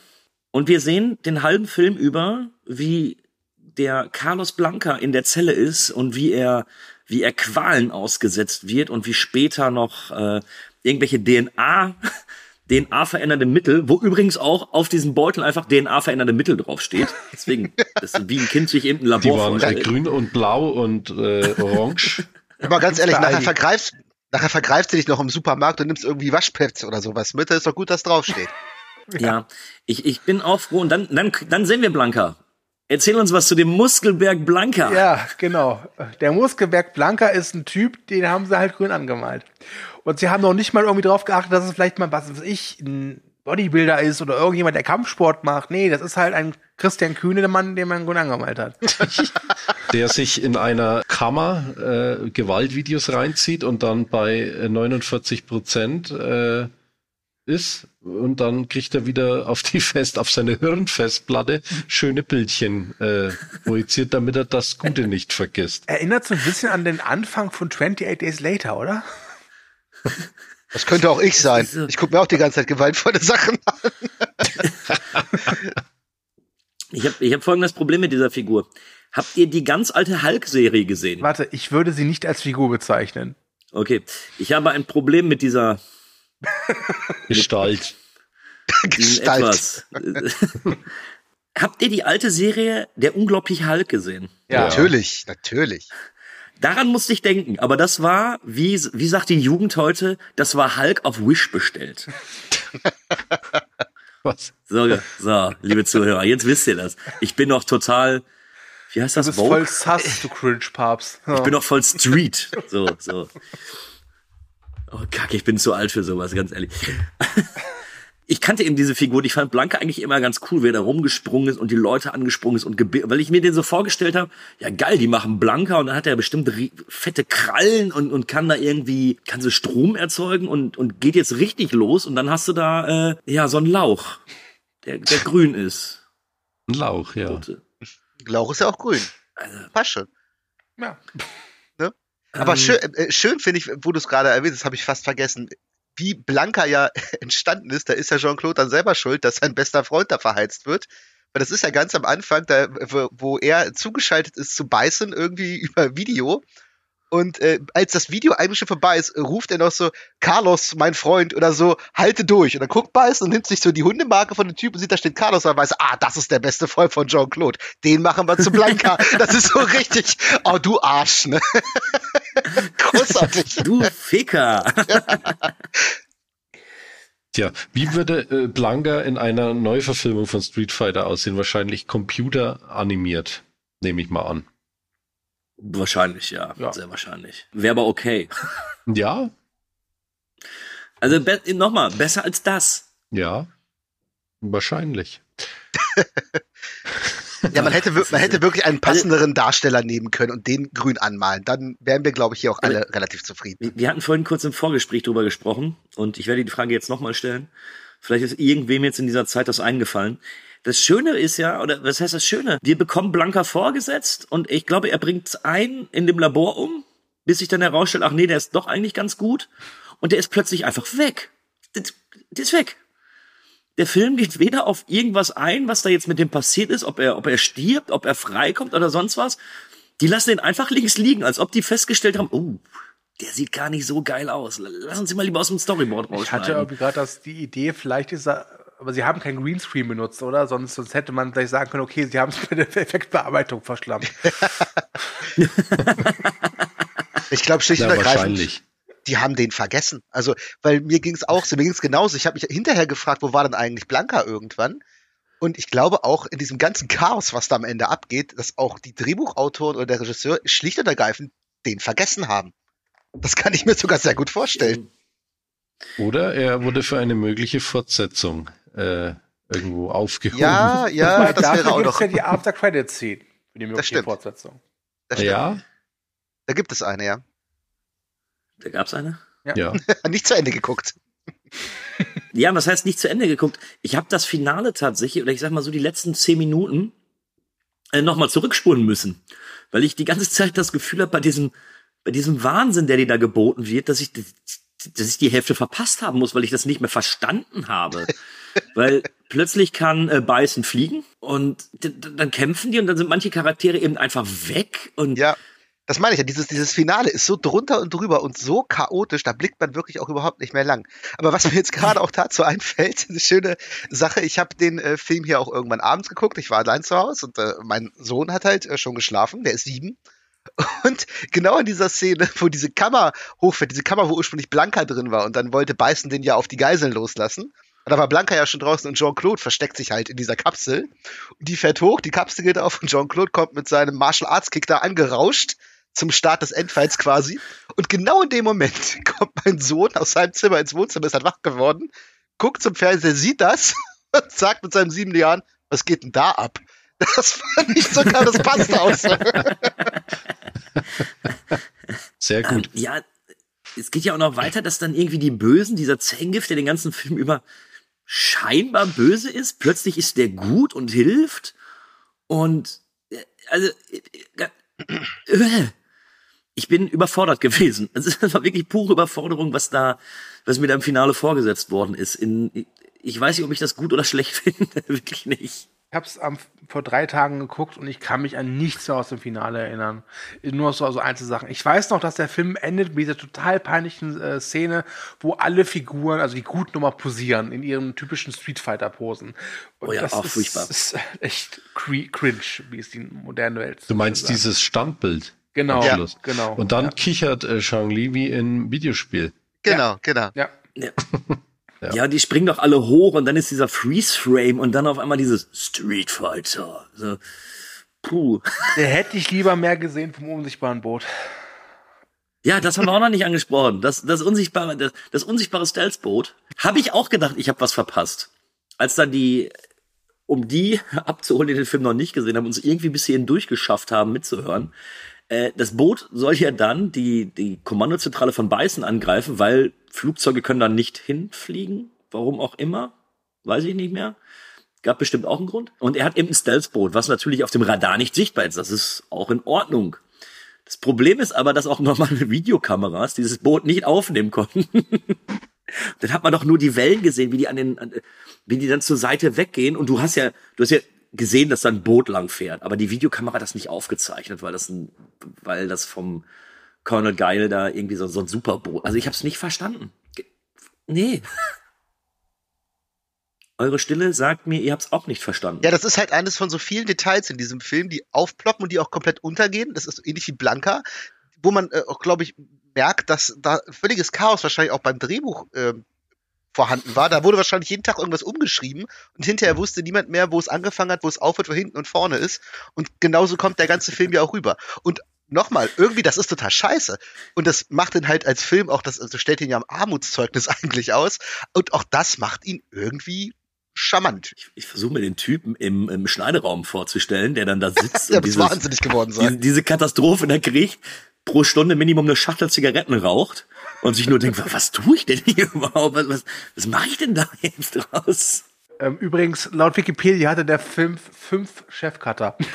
Und wir sehen den halben Film über, wie der Carlos Blanca in der Zelle ist und wie er, wie er Qualen ausgesetzt wird und wie später noch äh, irgendwelche DNA, DNA-verändernde Mittel, wo übrigens auch auf diesem Beutel einfach DNA-verändernde Mittel draufsteht. Deswegen, das ist wie ein Kind sich eben ein Die Labor waren äh, vorstellt. grün und blau und äh, orange. Aber ganz ehrlich, nachher vergreifst, nachher vergreifst du dich noch im Supermarkt und nimmst irgendwie Waschpads oder sowas mit. Da ist doch gut, dass draufsteht. Ja, ich, ich bin auch froh. Und dann, dann, dann sehen wir Blanca. Erzähl uns was zu dem Muskelberg Blanca. Ja, genau. Der Muskelberg Blanca ist ein Typ, den haben sie halt grün angemalt. Und sie haben noch nicht mal irgendwie drauf geachtet, dass es vielleicht mal, was weiß ich, ein Bodybuilder ist oder irgendjemand, der Kampfsport macht. Nee, das ist halt ein Christian Kühne, der Mann, den man grün angemalt hat. der sich in einer Kammer äh, Gewaltvideos reinzieht und dann bei äh, 49 Prozent äh, ist und dann kriegt er wieder auf die Fest, auf seine Hirnfestplatte schöne Bildchen äh, projiziert, damit er das Gute nicht vergisst. Erinnert so ein bisschen an den Anfang von 28 Days Later, oder? Das könnte auch ich sein. Ich gucke mir auch die ganze Zeit gewaltvolle Sachen an. Ich habe ich hab folgendes Problem mit dieser Figur. Habt ihr die ganz alte Hulk-Serie gesehen? Warte, ich würde sie nicht als Figur bezeichnen. Okay. Ich habe ein Problem mit dieser Gestalt. Gestalt. etwas. Habt ihr die alte Serie Der unglaubliche Hulk gesehen? Ja. Natürlich, natürlich. Daran musste ich denken, aber das war, wie, wie sagt die Jugend heute, das war Hulk auf Wish bestellt. Was? So, so, liebe Zuhörer, jetzt wisst ihr das. Ich bin noch total, wie heißt Du das, bist Vogue? voll sass, du Cringe-Papst. Ich bin noch voll Street. So, so. Oh, Kacke, ich bin zu alt für sowas, ganz ehrlich. ich kannte eben diese Figur, und ich fand Blanca eigentlich immer ganz cool, wer da rumgesprungen ist und die Leute angesprungen ist und weil ich mir den so vorgestellt habe, ja geil, die machen Blanca und dann hat er bestimmt fette Krallen und, und kann da irgendwie, kann so Strom erzeugen und, und geht jetzt richtig los und dann hast du da, äh, ja, so einen Lauch, der, der grün ist. Ein Lauch, ja. Lauch ist ja auch grün. Passt schon. Ja. Aber Ähm, schön, äh, schön finde ich, wo du es gerade erwähnt hast, habe ich fast vergessen, wie Blanca ja entstanden ist. Da ist ja Jean-Claude dann selber schuld, dass sein bester Freund da verheizt wird. Weil das ist ja ganz am Anfang, da, wo wo er zugeschaltet ist zu Beißen, irgendwie über Video. Und äh, als das Video eigentlich schon vorbei ist, ruft er noch so, Carlos, mein Freund, oder so, halte durch. Und dann guckt Beißen und nimmt sich so die Hundemarke von dem Typ und sieht, da steht Carlos, und weiß, ah, das ist der beste Freund von Jean-Claude. Den machen wir zu Blanca. das ist so richtig, oh, du Arsch, ne? Großartig. Du Ficker. Tja, wie würde äh, Blanca in einer Neuverfilmung von Street Fighter aussehen? Wahrscheinlich computeranimiert, nehme ich mal an. Wahrscheinlich, ja, Ja. Sehr wahrscheinlich. Wäre aber okay. Ja, Also be nochmal, besser als das. ja, wahrscheinlich. Ja, man hätte, man hätte wirklich einen passenderen Darsteller nehmen können und den grün anmalen. Dann wären wir, glaube ich, hier auch alle relativ zufrieden. Wir- Wir hatten vorhin kurz im Vorgespräch drüber gesprochen und ich werde die Frage jetzt nochmal stellen. Vielleicht ist irgendwem jetzt in dieser Zeit das eingefallen. Das Schöne ist ja, oder was heißt das Schöne? Wir bekommen Blanca vorgesetzt und ich glaube, er bringt einen in dem Labor um, bis sich dann herausstellt, ach nee, der ist doch eigentlich ganz gut und der ist plötzlich einfach weg. Der, der ist weg. Der Film geht weder auf irgendwas ein, was da jetzt mit dem passiert ist, ob er, ob er stirbt, ob er freikommt oder sonst was. Die lassen den einfach links liegen, als ob die festgestellt haben, oh, der sieht gar nicht so geil aus. Lass uns ihn mal lieber aus dem Storyboard Ich hatte rausschneiden. irgendwie gerade die Idee, vielleicht ist er, aber sie haben keinen Greenscreen benutzt, oder? Sonst, sonst hätte man gleich sagen können, okay, sie haben es bei der Effektbearbeitung verschlammt. Ich glaube schlicht Ja, und ergreifend, die haben den vergessen. Also, weil mir ging es auch so, mir ging es genauso. Ich habe mich hinterher gefragt, wo war denn eigentlich Blanca irgendwann? Und ich glaube auch in diesem ganzen Chaos, was da am Ende abgeht, dass auch die Drehbuchautoren oder der Regisseur schlicht und ergreifend den vergessen haben. Das kann ich mir sogar sehr gut vorstellen. Oder er wurde für eine mögliche Fortsetzung äh, irgendwo aufgehoben. Ja, ja, das Dafür wäre auch noch. ja die After-Credit-Scene für die mögliche. Fortsetzung. Das stimmt. ja, Da gibt es eine, ja. Da gab's eine? ja. Nicht zu Ende geguckt. Ja, was heißt nicht zu Ende geguckt? Ich habe das Finale tatsächlich, oder ich sag mal so die letzten zehn Minuten, äh, nochmal zurückspulen müssen. Weil ich die ganze Zeit das Gefühl habe, bei diesem, bei diesem Wahnsinn, der dir da geboten wird, dass ich, dass ich die Hälfte verpasst haben muss, weil ich das nicht mehr verstanden habe. weil plötzlich kann äh, Bison fliegen und dann kämpfen die und dann sind manche Charaktere eben einfach weg und Ja. Das meine ich ja, dieses, dieses Finale ist so drunter und drüber und so chaotisch, da blickt man wirklich auch überhaupt nicht mehr lang. Aber was mir jetzt gerade auch dazu einfällt, eine schöne Sache, ich habe den äh, Film hier auch irgendwann abends geguckt, ich war allein zu Hause und äh, mein Sohn hat halt äh, schon geschlafen, der ist sieben. Und genau in dieser Szene, wo diese Kammer hochfährt, diese Kammer, wo ursprünglich Blanca drin war und dann wollte Beißen den ja auf die Geiseln loslassen. Und da war Blanca ja schon draußen und Jean-Claude versteckt sich halt in dieser Kapsel. Und die fährt hoch, die Kapsel geht auf und Jean-Claude kommt mit seinem Martial Arts Kick da angerauscht zum Start des Endfights quasi. Und genau in dem Moment kommt mein Sohn aus seinem Zimmer ins Wohnzimmer, ist halt wach geworden, guckt zum Fernseher, sieht das und sagt mit seinen sieben Jahren, was geht denn da ab? Das fand ich sogar, das passt aus. Sehr gut. Ähm, ja, es geht ja auch noch weiter, dass dann irgendwie die Bösen, dieser Zangief, der den ganzen Film über scheinbar böse ist, plötzlich ist der gut und hilft. Und äh, also äh, äh, ich bin überfordert gewesen. Also es war wirklich pure Überforderung, was da, was mir da im Finale vorgesetzt worden ist. In, ich weiß nicht, ob ich das gut oder schlecht finde, wirklich nicht. Ich habe es vor drei Tagen geguckt und ich kann mich an nichts mehr aus dem Finale erinnern. Nur so also Einzelsachen. Ich weiß noch, dass der Film endet mit dieser total peinlichen äh, Szene, wo alle Figuren, also die Guten nochmal posieren in ihren typischen Street Fighter Posen. Und Oh ja, das auch ist, furchtbar. ist echt cringe, wie es die moderne Welt Du meinst sagt. dieses Standbild? Genau, ja, genau. Und dann Ja. kichert äh, Shang Li wie im Videospiel. genau, genau. Ja. Ja. ja, die springen doch alle hoch und dann ist dieser Freeze-Frame und dann auf einmal dieses Street Fighter. So, puh. Der hätte ich lieber mehr gesehen vom unsichtbaren Boot. Ja, das haben wir auch noch nicht angesprochen. Das, das unsichtbare, das, das unsichtbare Stealth-Boot. Habe ich auch gedacht, ich habe was verpasst. Als dann die, um die abzuholen, die den Film noch nicht gesehen haben, uns irgendwie bis hierhin durchgeschafft haben, mitzuhören. Äh, das Boot soll ja dann die, die Kommandozentrale von Beißen angreifen, weil Flugzeuge können dann nicht hinfliegen. Warum auch immer. Weiß ich nicht mehr. Gab bestimmt auch einen Grund. Und er hat eben ein Stealth-Boot, was natürlich auf dem Radar nicht sichtbar ist. Das ist auch in Ordnung. Das Problem ist aber, dass auch normale Videokameras dieses Boot nicht aufnehmen konnten. dann hat man doch nur die Wellen gesehen, wie die an den, wie die dann zur Seite weggehen. Und du hast ja, du hast ja gesehen, dass da ein Boot lang fährt, aber die Videokamera hat das nicht aufgezeichnet, weil das ein, weil das vom Colonel Geil da irgendwie so, so ein Superboot. Also ich habe es nicht verstanden. Nee. Eure Stille sagt mir, ihr habt es auch nicht verstanden. Ja, das ist halt eines von so vielen Details in diesem Film, die aufploppen und die auch komplett untergehen. Das ist ähnlich wie Blanca, wo man äh, auch, glaube ich, merkt, dass da völliges Chaos wahrscheinlich auch beim Drehbuch äh, vorhanden war. Da wurde wahrscheinlich jeden Tag irgendwas umgeschrieben und hinterher wusste niemand mehr, wo es angefangen hat, wo es aufhört, wo hinten und vorne ist. Und genauso kommt der ganze Film ja auch rüber. Und nochmal, irgendwie, das ist total scheiße. Und das macht ihn halt als Film auch, das also stellt ihn ja am Armutszeugnis eigentlich aus. Und auch das macht ihn irgendwie charmant. Ich, ich versuche mir den Typen im, im Schneideraum vorzustellen, der dann da sitzt Der und dieses, wahnsinnig geworden diese, sein. diese Katastrophe da kriegt, pro Stunde Minimum eine Schachtel Zigaretten raucht und sich nur denkt, was, was tue ich denn hier überhaupt? Was, was, was mache ich denn da jetzt draus? Ähm, übrigens, laut Wikipedia hatte der Film fünf Chefcutter.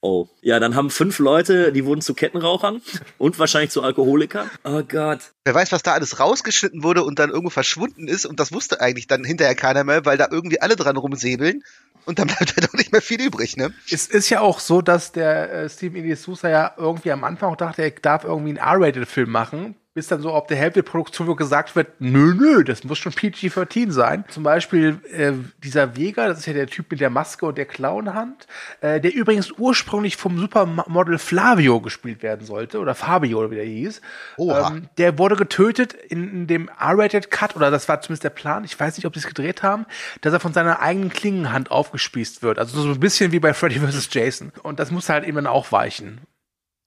Oh. Ja, dann haben fünf Leute, die wurden zu Kettenrauchern und wahrscheinlich zu Alkoholikern. Oh Gott. Wer weiß, was da alles rausgeschnitten wurde und dann irgendwo verschwunden ist und das wusste eigentlich dann hinterher keiner mehr, weil da irgendwie alle dran rumsäbeln und dann bleibt halt auch nicht mehr viel übrig, ne? Es ist ja auch so, dass der äh, Steven. Sousa ja irgendwie am Anfang auch dachte, er darf irgendwie einen R-Rated-Film machen, bis dann so auf der Hälfte der Produktion wo gesagt wird, nö, nö, das muss schon PG-13 sein. Zum Beispiel äh, dieser Vega, das ist ja der Typ mit der Maske und der Clownhand, äh, der übrigens ursprünglich vom Supermodel Flavio gespielt werden sollte, oder Fabio, oder wie der hieß. Oha. Ähm, der wurde getötet in, in dem R-Rated-Cut, oder das war zumindest der Plan, ich weiß nicht, ob sie es gedreht haben, dass er von seiner eigenen Klingenhand aufgespießt wird. Also so ein bisschen wie bei Freddy vs. Jason. Und das muss halt eben dann auch weichen.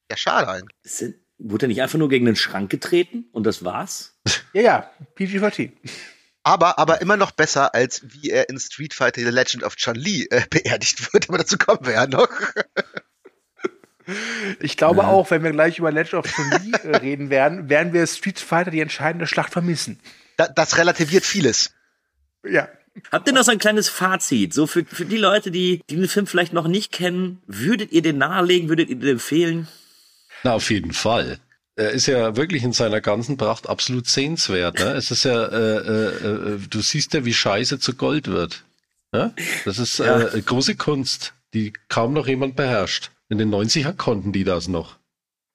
Ja, schade eigentlich. Sind, wurde er nicht einfach nur gegen den Schrank getreten und das war's? Ja, ja, PG-13. Aber, aber immer noch besser, als wie er in Street Fighter The Legend of Chun-Li äh, beerdigt wird. Aber dazu kommen wir ja noch. Ich glaube auch, wenn wir gleich über Legend of Chun-Li äh, reden werden, werden wir Street Fighter die entscheidende Schlacht vermissen. Da, das relativiert vieles. Ja. Habt ihr noch so ein kleines Fazit? So für, für die Leute, die, die den Film vielleicht noch nicht kennen, würdet ihr den nahelegen, würdet ihr den empfehlen? Na, auf jeden Fall. Er ist ja wirklich in seiner ganzen Pracht absolut sehenswert. Ne? Es ist ja, äh, äh, äh, du siehst ja, wie Scheiße zu Gold wird. Ne? Das ist Ja. äh, große Kunst, die kaum noch jemand beherrscht. In den 90ern konnten die das noch.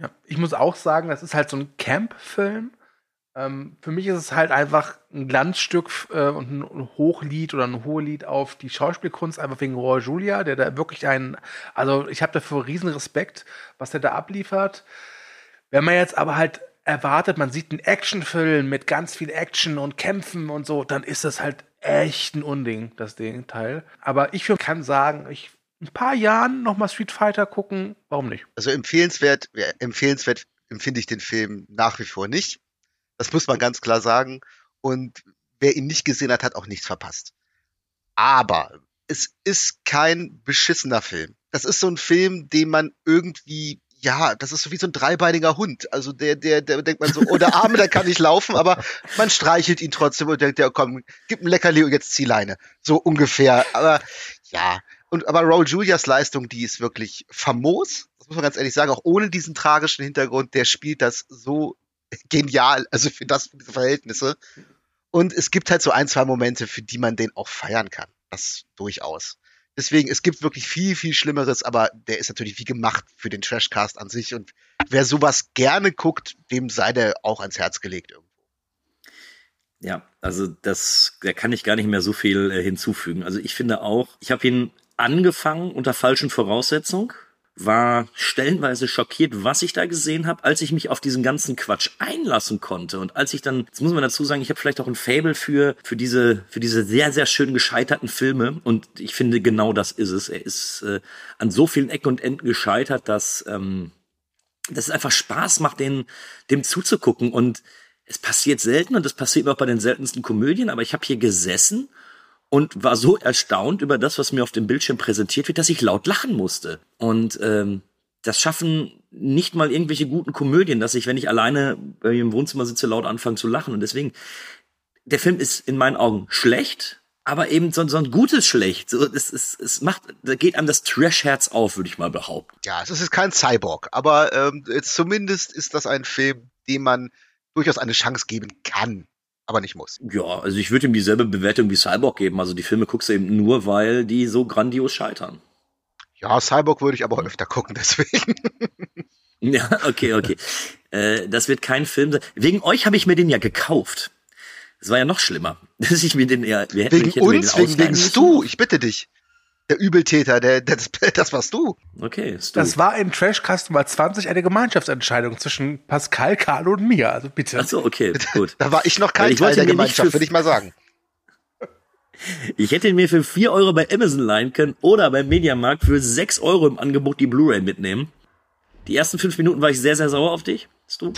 ja. Ich muss auch sagen, das ist halt so ein Camp-Film. Ähm, für mich ist es halt einfach ein Glanzstück äh, und ein Hochlied oder ein Hohelied auf die Schauspielkunst, einfach wegen Roy Julia, der da wirklich einen, also ich habe dafür riesen Respekt, was der da abliefert. Wenn man jetzt aber halt erwartet, man sieht einen Actionfilm mit ganz viel Action und Kämpfen und so, dann ist das halt echt ein Unding, das Ding Teil. Aber ich kann sagen, ich in ein paar Jahren noch mal Street Fighter gucken, warum nicht? Also empfehlenswert, empfehlenswert empfinde ich den Film nach wie vor nicht. Das muss man ganz klar sagen. Und wer ihn nicht gesehen hat, hat auch nichts verpasst. Aber es ist kein beschissener Film. Das ist so ein Film, den man irgendwie, ja, das ist so wie so ein dreibeiniger Hund. Also der, der, der denkt man so, oh, der Arme, der kann nicht laufen, aber man streichelt ihn trotzdem und denkt, ja, komm, gib ein Leckerli und jetzt zieh Leine. So ungefähr. Aber ja. Und aber Raul Julias Leistung, die ist wirklich famos. Das muss man ganz ehrlich sagen, auch ohne diesen tragischen Hintergrund, der spielt das so genial, also für das, für diese Verhältnisse. Und es gibt halt so ein, zwei Momente, für die man den auch feiern kann. Das durchaus. Deswegen, es gibt wirklich viel, viel Schlimmeres, aber der ist natürlich wie gemacht für den Trashcast an sich. Und wer sowas gerne guckt, dem sei der auch ans Herz gelegt irgendwo. Ja, also das, da kann ich gar nicht mehr so viel äh, hinzufügen. Also ich finde auch, ich habe ihn angefangen unter falschen Voraussetzungen, war stellenweise schockiert, was ich da gesehen habe, als ich mich auf diesen ganzen Quatsch einlassen konnte. Und als ich dann, jetzt muss man dazu sagen, ich habe vielleicht auch ein Fable für für diese für diese sehr sehr schön gescheiterten Filme. Und ich finde genau das ist es. Er ist äh, an so vielen Ecken und Enden gescheitert, dass ähm, dass es einfach Spaß macht, den dem zuzugucken. Und es passiert selten und es passiert auch bei den seltensten Komödien, aber ich habe hier gesessen und war so erstaunt über das, was mir auf dem Bildschirm präsentiert wird, dass ich laut lachen musste. Und ähm, das schaffen nicht mal irgendwelche guten Komödien, dass ich, wenn ich alleine mir im Wohnzimmer sitze, laut anfange zu lachen. Und deswegen, der Film ist in meinen Augen schlecht, aber eben so, so ein gutes Schlecht. So, es, es, es macht, da geht einem das Trash-Herz auf, würde ich mal behaupten. Ja, es ist kein Cyborg, aber ähm, zumindest ist das ein Film, dem man durchaus eine Chance geben kann, aber nicht muss. Ja, also ich würde ihm dieselbe Bewertung wie Cyborg geben. Also die Filme guckst du eben nur, weil die so grandios scheitern. Ja, Cyborg würde ich aber öfter gucken, deswegen. Ja, okay, okay. äh, das wird kein Film sein. Wegen euch habe ich mir den ja gekauft. Das war ja noch schlimmer. Dass ich mir den ja, wir hätten, wegen uns, wegen, wegen. Stu, ich bitte dich. Der Übeltäter, der, der das, das warst du. Okay, Stu. Das war in Trash Customer 20 eine Gemeinschaftsentscheidung zwischen Pascal, Carlo und mir. Also bitte. Ach so, okay, gut. Da war ich noch kein ich Teil der Gemeinschaft, für- würde ich mal sagen. Ich hätte mir für 4 Euro bei Amazon leihen können oder beim Mediamarkt für 6 Euro im Angebot die Blu-ray mitnehmen. Die ersten fünf Minuten war ich sehr, sehr sauer auf dich, Stu.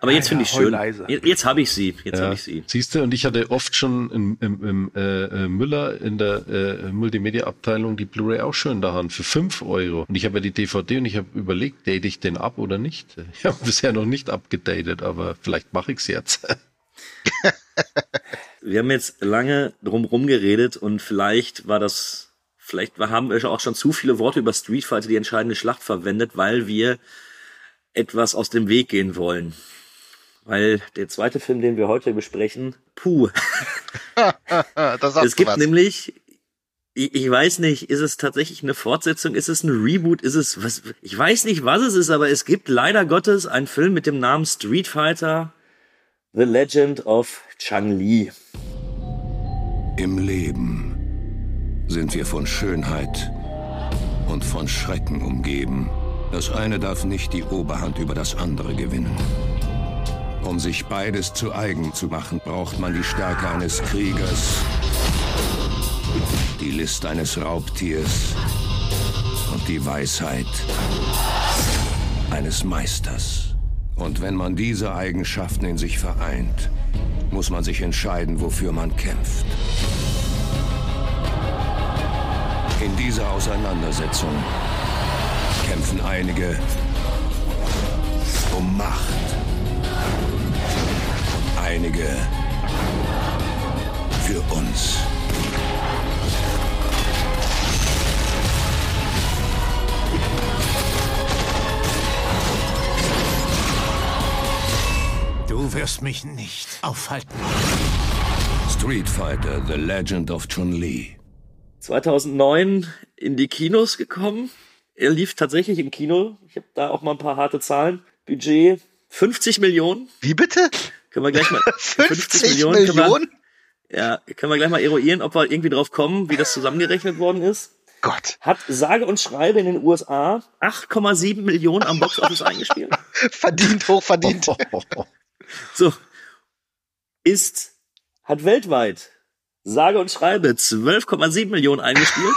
Aber jetzt Ah finde ja, ich schön. leise. Jetzt, jetzt habe ich sie. Jetzt Ja, habe ich sie. siehst du, und ich hatte oft schon im, im, im äh, äh, Müller in der äh, Multimedia-Abteilung die Blu-ray auch schön in der Hand für 5 Euro. Und ich habe ja die DVD und ich habe überlegt, date ich den ab oder nicht. Ich habe bisher noch nicht abgedatet, aber vielleicht mache ich's jetzt. Wir haben jetzt lange drum rumgeredet und vielleicht war das, vielleicht haben wir auch schon zu viele Worte über Street Fighter die entscheidende Schlacht verwendet, weil wir etwas aus dem Weg gehen wollen. Weil der zweite Film, den wir heute besprechen, puh, da sagst es gibt was. nämlich, ich, ich weiß nicht, ist es tatsächlich eine Fortsetzung, ist es ein Reboot, ist es was, ich weiß nicht, was es ist, aber es gibt leider Gottes einen Film mit dem Namen Street Fighter, The Legend of Chang-Li. Im Leben sind wir von Schönheit und von Schrecken umgeben. Das eine darf nicht die Oberhand über das andere gewinnen. Um sich beides zu eigen zu machen, braucht man die Stärke eines Kriegers, die List eines Raubtiers und die Weisheit eines Meisters. Und wenn man diese Eigenschaften in sich vereint, muss man sich entscheiden, wofür man kämpft. In dieser Auseinandersetzung kämpfen einige um Macht. Einige für uns. Du wirst mich nicht aufhalten. Street Fighter, The Legend of Chun-Li. 2009 in die Kinos gekommen. Er lief tatsächlich im Kino. Ich habe da auch mal ein paar harte Zahlen. Budget 50 Millionen. Wie bitte? Können wir gleich mal 50 Millionen, können wir- Millionen? Ja, können wir gleich mal eruieren, ob wir irgendwie drauf kommen, wie das zusammengerechnet worden ist. Gott. Hat sage und schreibe in den USA 8,7 Millionen am Boxoffice eingespielt. Verdient, hochverdient. So. Ist, hat weltweit sage und schreibe 12,7 Millionen eingespielt.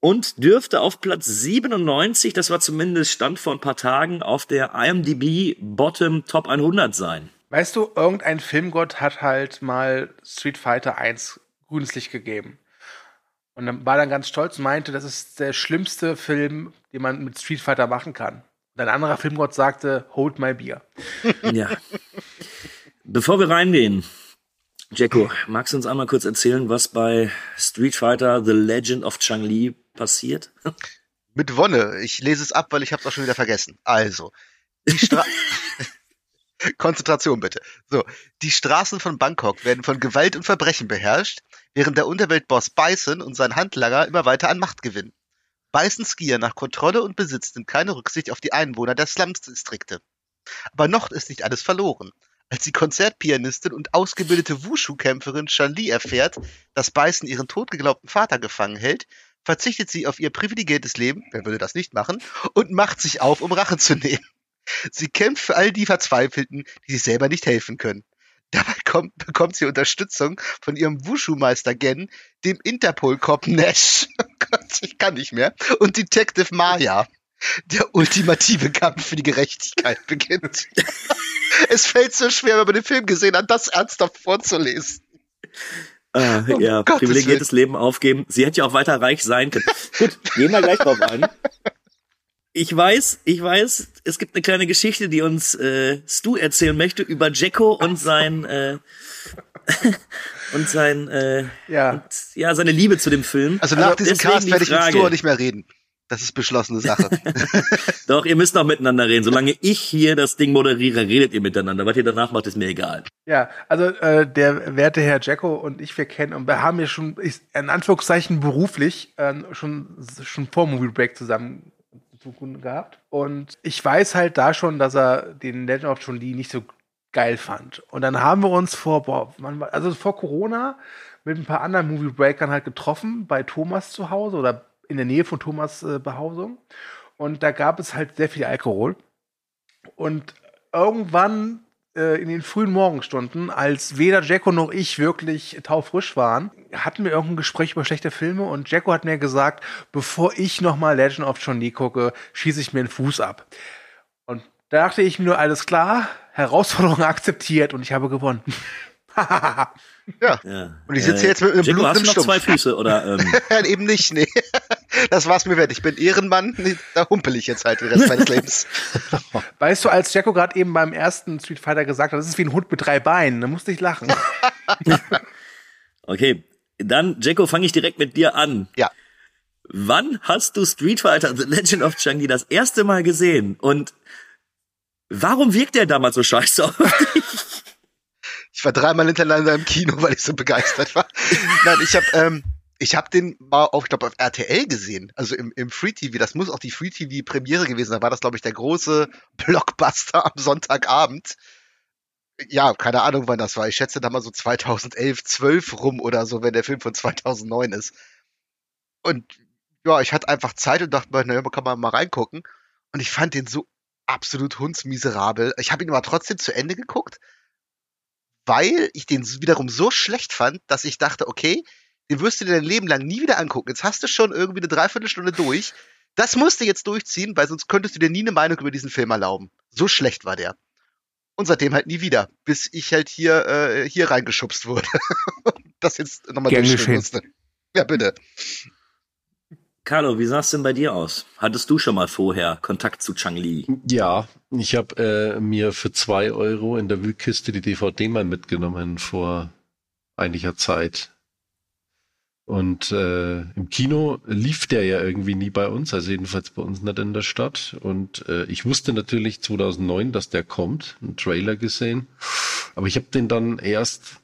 Und dürfte auf Platz 97, das war zumindest Stand vor ein paar Tagen, auf der IMDb Bottom Top 100 sein. Weißt du, irgendein Filmgott hat halt mal Street Fighter 1 grünes Licht gegeben. Und dann war dann ganz stolz und meinte, das ist der schlimmste Film, den man mit Street Fighter machen kann. Und ein anderer Filmgott sagte, hold my beer. Ja. Bevor wir reingehen, Jacko, magst du uns einmal kurz erzählen, was bei Street Fighter The Legend of Chang-Li passiert? Mit Wonne. Ich lese es ab, weil ich habe es auch schon wieder vergessen. Also, die Stra Konzentration bitte. So, die Straßen von Bangkok werden von Gewalt und Verbrechen beherrscht, während der Unterweltboss Bison und sein Handlanger immer weiter an Macht gewinnen. Bisons Gier nach Kontrolle und Besitz nimmt keine Rücksicht auf die Einwohner der Slums-Distrikte. Aber noch ist nicht alles verloren. Als die Konzertpianistin und ausgebildete Wushu-Kämpferin Shan Li erfährt, dass Bison ihren totgeglaubten Vater gefangen hält, verzichtet sie auf ihr privilegiertes Leben, wer würde das nicht machen, und macht sich auf, um Rache zu nehmen. Sie kämpft für all die Verzweifelten, die sich selber nicht helfen können. Dabei kommt, bekommt sie Unterstützung von ihrem Wushu-Meister Gen, dem Interpol-Cop Nash, oh Gott, ich kann nicht mehr, und Detective Maya. Der ultimative Kampf für die Gerechtigkeit beginnt. es fällt so schwer, wenn man den Film gesehen hat, das ernsthaft vorzulesen. Ah, Um ja, Gottes privilegiertes Leben aufgeben. Sie hätte ja auch weiter reich sein können. Gut, gehen wir gleich drauf ein. Ich weiß, ich weiß, es gibt eine kleine Geschichte, die uns äh, Stu erzählen möchte über Jacko und sein äh, und sein äh, Ja. und, ja seine Liebe zu dem Film. Also nach diesem deswegen Cast werde ich mit Frage. Stuart nicht mehr reden. Das ist beschlossene Sache. Doch, ihr müsst noch miteinander reden. Solange ich hier das Ding moderiere, redet ihr miteinander. Was ihr danach macht, ist mir egal. Ja, also äh, der werte Herr Jacko und ich, wir kennen und wir haben ja schon, ich, in Anführungszeichen beruflich, äh, schon, schon vor Movie Break zusammen zu tun gehabt. Und ich weiß halt da schon, dass er den Legend of Chun Li nicht so geil fand. Und dann haben wir uns vor, boah, war- also vor Corona mit ein paar anderen Movie Breakern halt getroffen bei Thomas zu Hause oder in der Nähe von Thomas äh, Behausung. Und da gab es halt sehr viel Alkohol. Und irgendwann äh, in den frühen Morgenstunden, als weder Jacko noch ich wirklich taufrisch waren, hatten wir irgendein Gespräch über schlechte Filme und Jacko hat mir gesagt, bevor ich nochmal Legend of John Lee gucke, schieße ich mir den Fuß ab. Und da dachte ich mir nur, alles klar, Herausforderung akzeptiert und ich habe gewonnen. Ja. Ja. Und ich sitze hier jetzt mit einem Jacko, hast du blutenden noch Stumpf. zwei Füße oder ähm, eben nicht, nee. Das war's mir wert. Ich bin Ehrenmann, da humpel ich jetzt halt den Rest meines Lebens. Weißt du, als Jacko gerade eben beim ersten Street Fighter gesagt hat, das ist wie ein Hund mit drei Beinen, da musste ich lachen. Okay, dann Jacko, fange ich direkt mit dir an. Ja. Wann hast du Street Fighter The Legend of Chun-Li das erste Mal gesehen und warum wirkt der damals so scheiße auf dich? Ich war dreimal hintereinander im Kino, weil ich so begeistert war. Nein, ich habe ähm, ich habe den mal auf, ich glaube, auf RTL gesehen, also im, im Free TV. Das muss auch die Free TV Premiere gewesen sein. War das, glaube ich, der große Blockbuster am Sonntagabend. Ja, keine Ahnung, wann das war. Ich schätze da mal so 2011, 12 rum oder so, wenn der Film von 2009 ist. Und ja, ich hatte einfach Zeit und dachte mir, naja, man kann mal, mal reingucken. Und ich fand den so absolut hundsmiserabel. Ich habe ihn aber trotzdem zu Ende geguckt, weil ich den wiederum so schlecht fand, dass ich dachte, okay, den wirst du dir dein Leben lang nie wieder angucken. Jetzt hast du schon irgendwie eine Dreiviertelstunde durch. Das musst du jetzt durchziehen, weil sonst könntest du dir nie eine Meinung über diesen Film erlauben. So schlecht war der. Und seitdem halt nie wieder, bis ich halt hier, äh, hier reingeschubst wurde. das jetzt nochmal durchstehen musste. Ja, bitte. Carlo, wie sah es denn bei dir aus? Hattest du schon mal vorher Kontakt zu Chang-Li? Ja, ich habe äh, mir für zwei Euro in der Wühlkiste die DVD mal mitgenommen vor einiger Zeit. Und äh, im Kino lief der ja irgendwie nie bei uns, also jedenfalls bei uns nicht in der Stadt. Und äh, ich wusste natürlich 2009, dass der kommt, einen Trailer gesehen. Aber ich habe den dann erst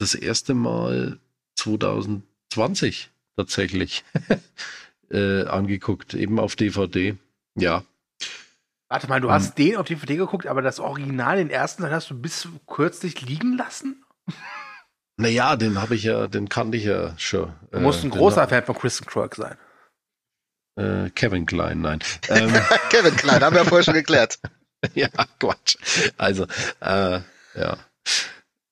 das erste Mal 2020 tatsächlich äh, angeguckt, eben auf DVD. Ja, Warte mal, du hast den auf DVD geguckt, aber das Original, den ersten, Teil hast du bis kürzlich liegen lassen? Naja, den habe ich ja, den kannte ich ja schon. Du musst ein den großer Fan von Kristen Kirk sein. Äh, Kevin Klein, nein. ähm, Kevin Klein, haben wir ja vorher schon geklärt. ja, Quatsch. Also, äh, ja.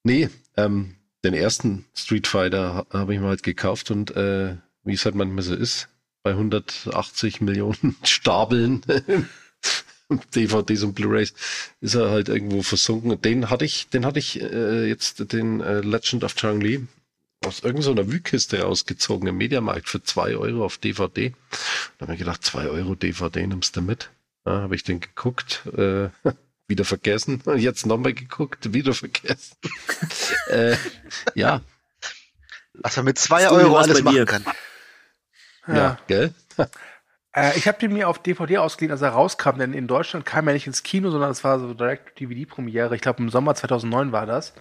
Nee, ähm, den ersten Street Fighter ha- habe ich mir halt gekauft und äh, wie es halt manchmal so ist, bei 180 Millionen Stapeln DVDs und Blu-rays ist er halt irgendwo versunken. Den hatte ich, den hatte ich äh, jetzt den äh, Legend of Chang Li aus irgendeiner Wühlkiste rausgezogen im Mediamarkt für zwei Euro auf DVD. Da habe ich gedacht, zwei Euro DVD nimmst du mit. Ja, habe ich den geguckt, äh, wieder vergessen. Jetzt nochmal geguckt, wieder vergessen. äh, ja, Was man mit zwei Euro alles machen kann. Ja, gell? Äh, ich habe den mir auf DVD ausgeliehen, als er rauskam, denn in Deutschland kam er nicht ins Kino, sondern es war so Direct-DVD-Premiere. Ich glaube, im Sommer 2009 war das.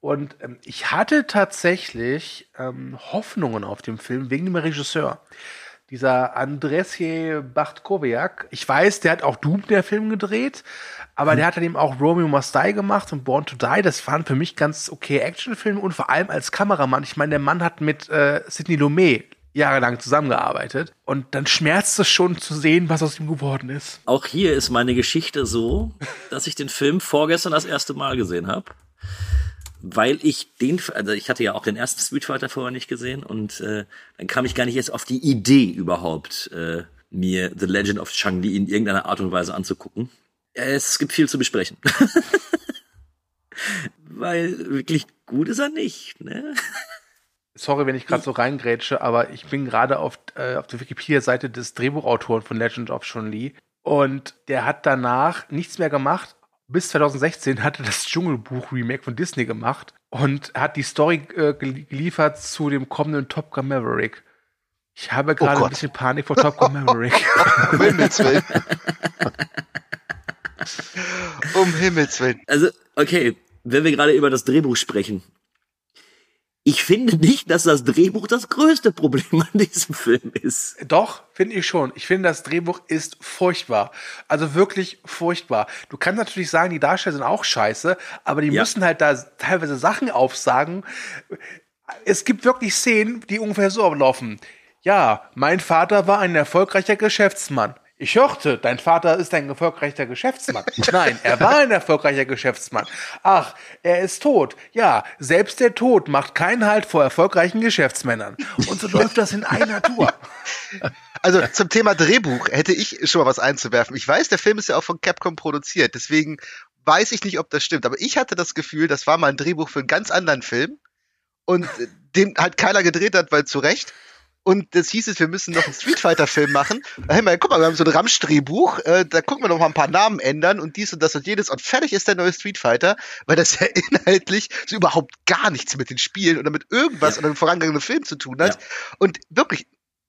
Und ähm, ich hatte tatsächlich ähm, Hoffnungen auf den Film wegen dem Regisseur. Dieser Andrzej Bartkowiak. Ich weiß, der hat auch Doom, der Film gedreht, aber der hat dann eben auch Romeo Must Die gemacht und Born to Die. Das waren für mich ganz okay Actionfilme und vor allem als Kameramann. Ich meine, der Mann hat mit äh, Sidney Lumet jahrelang zusammengearbeitet. Und dann schmerzt es schon zu sehen, was aus ihm geworden ist. Auch hier ist meine Geschichte so, dass ich den Film vorgestern das erste Mal gesehen habe. Weil ich den, also ich hatte ja auch den ersten Street Fighter vorher nicht gesehen und äh, dann kam ich gar nicht erst auf die Idee überhaupt, äh, mir The Legend of Chang-Li in irgendeiner Art und Weise anzugucken. Es gibt viel zu besprechen. Weil wirklich gut ist er nicht, ne? Sorry, wenn ich gerade so reingrätsche, aber ich bin gerade auf, äh, auf der Wikipedia-Seite des Drehbuchautoren von Legend of Chun-Li und der hat danach nichts mehr gemacht. Bis 2016 hat er das Dschungelbuch-Remake von Disney gemacht und hat die Story äh, geliefert zu dem kommenden Top Gun Maverick. Ich habe gerade Oh ein bisschen Panik vor Top Gun Maverick. Um Himmels Willen. um Himmels Willen. Also, okay, wenn wir gerade über das Drehbuch sprechen. Ich finde nicht, dass das Drehbuch das größte Problem an diesem Film ist. Doch, finde ich schon. Ich finde, das Drehbuch ist furchtbar. Also wirklich furchtbar. Du kannst natürlich sagen, die Darsteller sind auch scheiße, aber die Ja. müssen halt da teilweise Sachen aufsagen. Es gibt wirklich Szenen, die ungefähr so ablaufen. Ja, mein Vater war ein erfolgreicher Geschäftsmann. Ich hörte, dein Vater ist ein erfolgreicher Geschäftsmann. Nein, er war ein erfolgreicher Geschäftsmann. Ach, er ist tot. Ja, selbst der Tod macht keinen Halt vor erfolgreichen Geschäftsmännern. Und so läuft das in einer Tour. Also zum Thema Drehbuch hätte ich schon mal was einzuwerfen. Ich weiß, der Film ist ja auch von Capcom produziert, deswegen weiß ich nicht, ob das stimmt. Aber ich hatte das Gefühl, das war mal ein Drehbuch für einen ganz anderen Film und den halt keiner gedreht hat, weil zu Recht. Und das hieß es, wir müssen noch einen Street Fighter Film machen. Haben wir, guck mal, wir haben so ein Ramsch-Drehbuch, äh, da gucken wir noch mal ein paar Namen ändern und dies und das und jedes und fertig ist der neue Street Fighter, weil das ja inhaltlich so überhaupt gar nichts mit den Spielen oder mit irgendwas oder dem vorangegangenen Film zu tun hat. Ja. Und wirklich,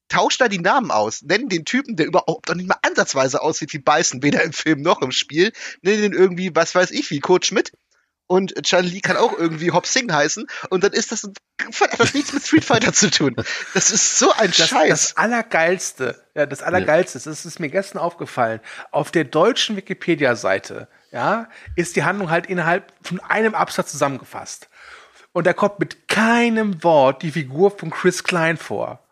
tauscht da die Namen aus. Nennen den Typen, der überhaupt noch nicht mal ansatzweise aussieht wie Beißen, weder im Film noch im Spiel. Nennen den irgendwie, was weiß ich, wie Kurt Schmidt. Und Chan Li kann auch irgendwie Hop Sing heißen. Und dann ist das, hat das nichts mit Street Fighter zu tun. Das ist so ein Das, Scheiß. das Allergeilste, ja, das Allergeilste, das ist mir gestern aufgefallen. Auf der deutschen Wikipedia-Seite, ja, ist die Handlung halt innerhalb von einem Absatz zusammengefasst. Und da kommt mit keinem Wort die Figur von Chris Klein vor.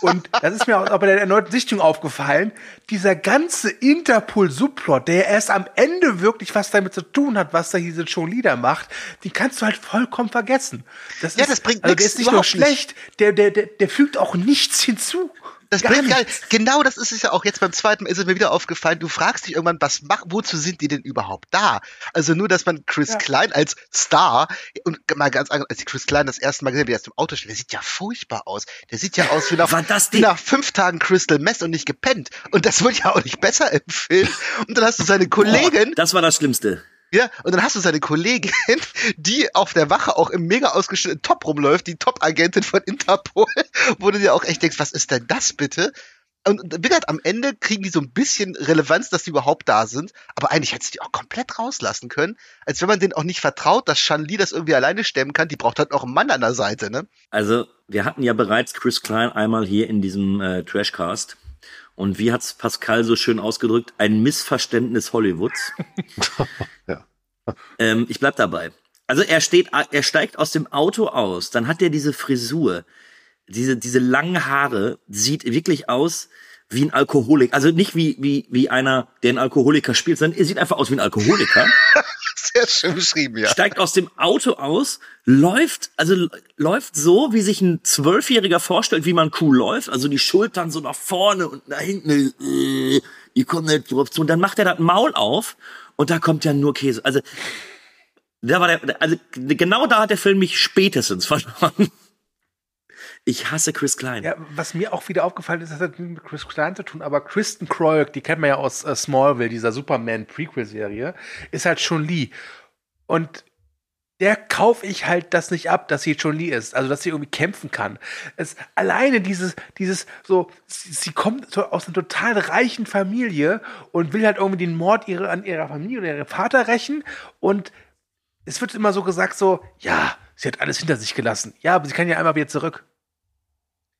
Und das ist mir auch bei der erneuten Sichtung aufgefallen. Dieser ganze Interpol-Subplot, der erst am Ende wirklich was damit zu tun hat, was da diese Show Leader macht, die kannst du halt vollkommen vergessen. Das Ja, ist, das bringt also der nix, ist nicht nur überhaupt nicht. schlecht, der, der, der, der fügt auch nichts hinzu. Das Gar bringt geil. nichts. Genau das ist es ja auch jetzt beim zweiten Mal ist es mir wieder aufgefallen. Du fragst dich irgendwann, was mach, wozu sind die denn überhaupt da? Also nur, dass man Chris Ja. Klein als Star und mal ganz anders, als ich Chris Klein das erste Mal gesehen habe, wie er aus dem Auto steht, der sieht ja furchtbar aus. Der sieht ja aus wie nach, wie nach fünf Tagen Crystal Meth und nicht gepennt. Und das wird ja auch nicht besser im Film. Und dann hast du seine Kollegin, Das war das Schlimmste. Ja, und dann hast du seine Kollegin, die auf der Wache auch im mega ausgeschnittenen Top rumläuft, die Top-Agentin von Interpol, wo du dir auch echt denkst, was ist denn das bitte? Und wie am Ende kriegen die so ein bisschen Relevanz, dass die überhaupt da sind, aber eigentlich hättest du die auch komplett rauslassen können, als wenn man denen auch nicht vertraut, dass Shan Li das irgendwie alleine stemmen kann, die braucht halt noch einen Mann an der Seite, ne? Also, wir hatten ja bereits Chris Klein einmal hier in diesem äh, Trashcast. Und wie hat's Pascal so schön ausgedrückt? Ein Missverständnis Hollywoods. Ja. ähm, ich bleib dabei. Also er steht, er steigt aus dem Auto aus, dann hat er diese Frisur, diese, diese langen Haare, sieht wirklich aus wie ein Alkoholik. Also nicht wie, wie, wie einer, der einen Alkoholiker spielt, sondern er sieht einfach aus wie ein Alkoholiker. Sehr schön beschrieben, ja. steigt aus dem Auto aus, läuft, also läuft so, wie sich ein Zwölfjähriger vorstellt, wie man cool läuft, also die Schultern so nach vorne und nach hinten, äh, ihr kommt nicht drauf zu. Und dann macht er das Maul auf und da kommt ja nur Käse. Also, da war der, also genau da hat der Film mich spätestens verloren. Ich hasse Chris Klein. Ja, was mir auch wieder aufgefallen ist, das hat nichts mit Chris Klein zu tun, aber Kristen Kroik, die kennt man ja aus äh, Smallville, dieser Superman-Prequel-Serie, ist halt schon Lee. Und der kaufe ich halt das nicht ab, dass sie schon Lee ist, also dass sie irgendwie kämpfen kann. Es alleine dieses, dieses so, sie, sie kommt aus einer total reichen Familie und will halt irgendwie den Mord ihre, an ihrer Familie und ihrem Vater rächen und es wird immer so gesagt, so, ja, sie hat alles hinter sich gelassen. Ja, aber sie kann ja einmal wieder zurück.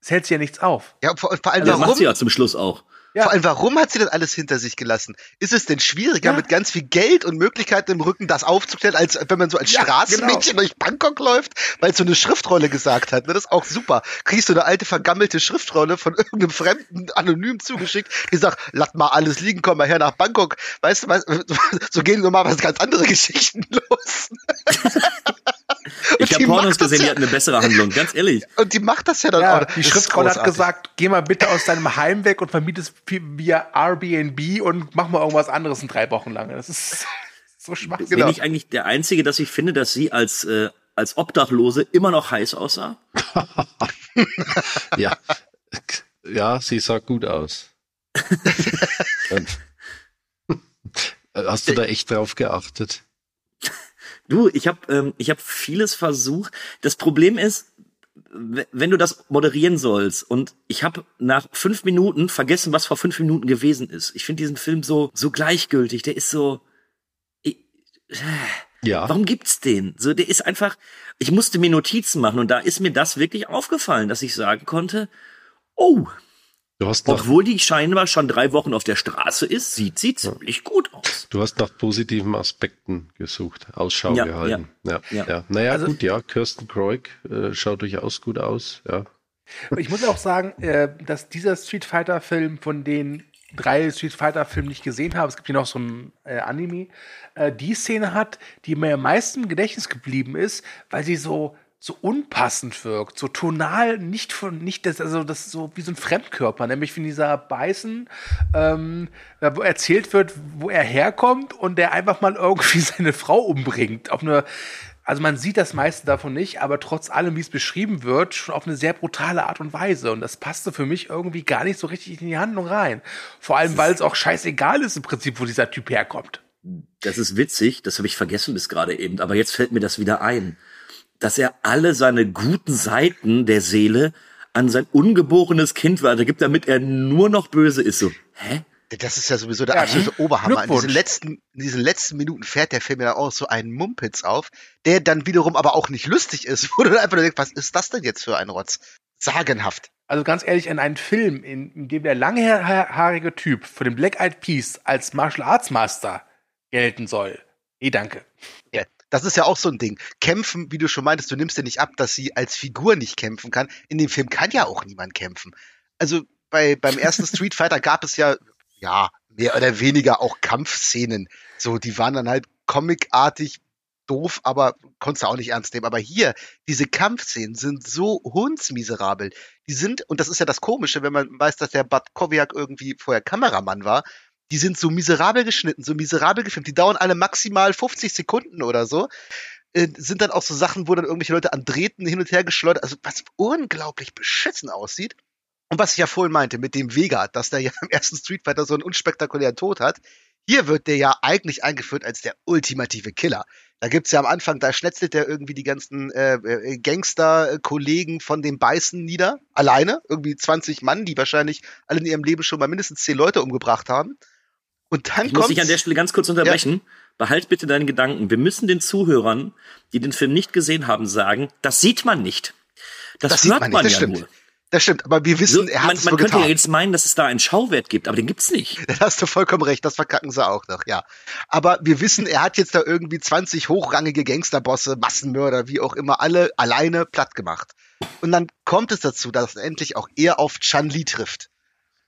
Es hält sie ja nichts auf. Ja, vor, vor allem, das macht warum? sie ja zum Schluss auch. Ja. Vor allem, warum hat sie das alles hinter sich gelassen? Ist es denn schwieriger, Ja. mit ganz viel Geld und Möglichkeiten im Rücken das aufzuklären, als wenn man so als Ja, Straßenmädchen durch Bangkok läuft, weil es so eine Schriftrolle gesagt hat? Ne? Das ist auch super. Kriegst du eine alte, vergammelte Schriftrolle von irgendeinem Fremden anonym zugeschickt, die sagt, lass mal alles liegen, komm mal her nach Bangkok. Weißt du, weißt, so gehen normalerweise ganz andere Geschichten los. Ich die habe Pornos gesehen, die ja- hatten eine bessere Handlung, ganz ehrlich. Und die macht das ja dann Ja, auch. die Schriftrolle hat gesagt, geh mal bitte aus deinem Heim weg und vermiete es via Airbnb und mach mal irgendwas anderes in drei Wochen lang. Das ist so schwachsinnig. Genau. Bin ich eigentlich der Einzige, dass ich finde, dass sie als, äh, als Obdachlose immer noch heiß aussah? Ja. Ja, sie sah gut aus. Hast du da echt drauf geachtet? Du, ich habe ähm, ich hab vieles versucht. Das Problem ist, wenn du das moderieren sollst und ich habe nach fünf Minuten vergessen, was vor fünf Minuten gewesen ist. Ich finde diesen Film so so gleichgültig. Der ist so. Ich, Ja. Warum gibt's den? So, der ist einfach. Ich musste mir Notizen machen und da ist mir das wirklich aufgefallen, dass ich sagen konnte: Oh, Du hast nach, obwohl die scheinbar schon drei Wochen auf der Straße ist, sieht sie ziemlich gut aus. du hast nach positiven Aspekten gesucht, Ausschau Ja, gehalten. Ja, ja. ja. Naja, Also- gut, ja, Kirsten Kreuk äh, schaut durchaus gut aus, ja. Ich muss auch sagen, äh, dass dieser Street Fighter Film von den drei Street Fighter Filmen, die ich gesehen habe, es gibt hier noch so ein äh, Anime, äh, die Szene hat, die mir am meisten im Gedächtnis geblieben ist, weil sie so so unpassend wirkt, so tonal nicht von nicht das also das ist so wie so ein Fremdkörper, nämlich wenn dieser Beißen ähm, da wo erzählt wird, wo er herkommt und der einfach mal irgendwie seine Frau umbringt auf eine also man sieht das meiste davon nicht, aber trotz allem, wie es beschrieben wird, schon auf eine sehr brutale Art und Weise. Und das passte für mich irgendwie gar nicht so richtig in die Handlung rein. Vor allem, weil es auch scheißegal ist im Prinzip, wo dieser Typ herkommt. Das ist witzig, das habe ich vergessen bis gerade eben, aber jetzt fällt mir das wieder ein, dass er alle seine guten Seiten der Seele an sein ungeborenes Kind weitergibt, damit er nur noch böse ist. So, hä? Das ist ja sowieso der Ja, absolute Oberhammer. In diesen, letzten, in diesen letzten Minuten fährt der Film ja auch so einen Mumpitz auf, der dann wiederum aber auch nicht lustig ist, wo du dann einfach nur denkst, was ist das denn jetzt für ein Rotz? Sagenhaft. Also ganz ehrlich, in einen Film, in, in dem der langhaarige Typ für den Black Eyed Peas als Martial Arts Master gelten soll. Nee, danke. Ja, das ist ja auch so ein Ding. Kämpfen, wie du schon meintest, du nimmst ja nicht ab, dass sie als Figur nicht kämpfen kann. In dem Film kann ja auch niemand kämpfen. Also bei, beim ersten Street Fighter gab es ja, ja, mehr oder weniger auch Kampfszenen. So, die waren dann halt comicartig doof, aber konntest du auch nicht ernst nehmen. Aber hier, diese Kampfszenen sind so hundsmiserabel. Die sind, und das ist ja das Komische, wenn man weiß, dass der Bad Kowiak irgendwie vorher Kameramann war, die sind so miserabel geschnitten, so miserabel gefilmt. Die dauern alle maximal 50 Sekunden oder so. Äh, sind dann auch so Sachen, wo dann irgendwelche Leute an Drähten hin und her geschleudert, also was unglaublich beschissen aussieht. Und was ich ja vorhin meinte mit dem Vega, dass der ja im ersten Street Fighter so einen unspektakulären Tod hat. Hier wird der ja eigentlich eingeführt als der ultimative Killer. Da gibt's ja am Anfang, da schnetzelt der irgendwie die ganzen äh, äh, Gangster-Kollegen von dem Beißen nieder. Alleine. Irgendwie 20 Mann, die wahrscheinlich alle in ihrem Leben schon mal mindestens 10 Leute umgebracht haben. Und dann Ich muss dich kommt's- an der Stelle ganz kurz unterbrechen. Behalt bitte deine Gedanken. Wir müssen den Zuhörern, die den Film nicht gesehen haben, sagen, das sieht man nicht. Das, Das sieht hört man man, nicht, das ja stimmt. nur. Das stimmt, aber wir wissen, So, er hat man es man könnte getan. ja jetzt meinen, dass es da einen Schauwert gibt, aber den gibt's nicht. Da hast du vollkommen recht, das verkacken sie auch noch, ja. Aber wir wissen, er hat jetzt da irgendwie 20 hochrangige Gangsterbosse, Massenmörder, wie auch immer, alle alleine platt gemacht. Und dann kommt es dazu, dass endlich auch er auf Chan Li trifft.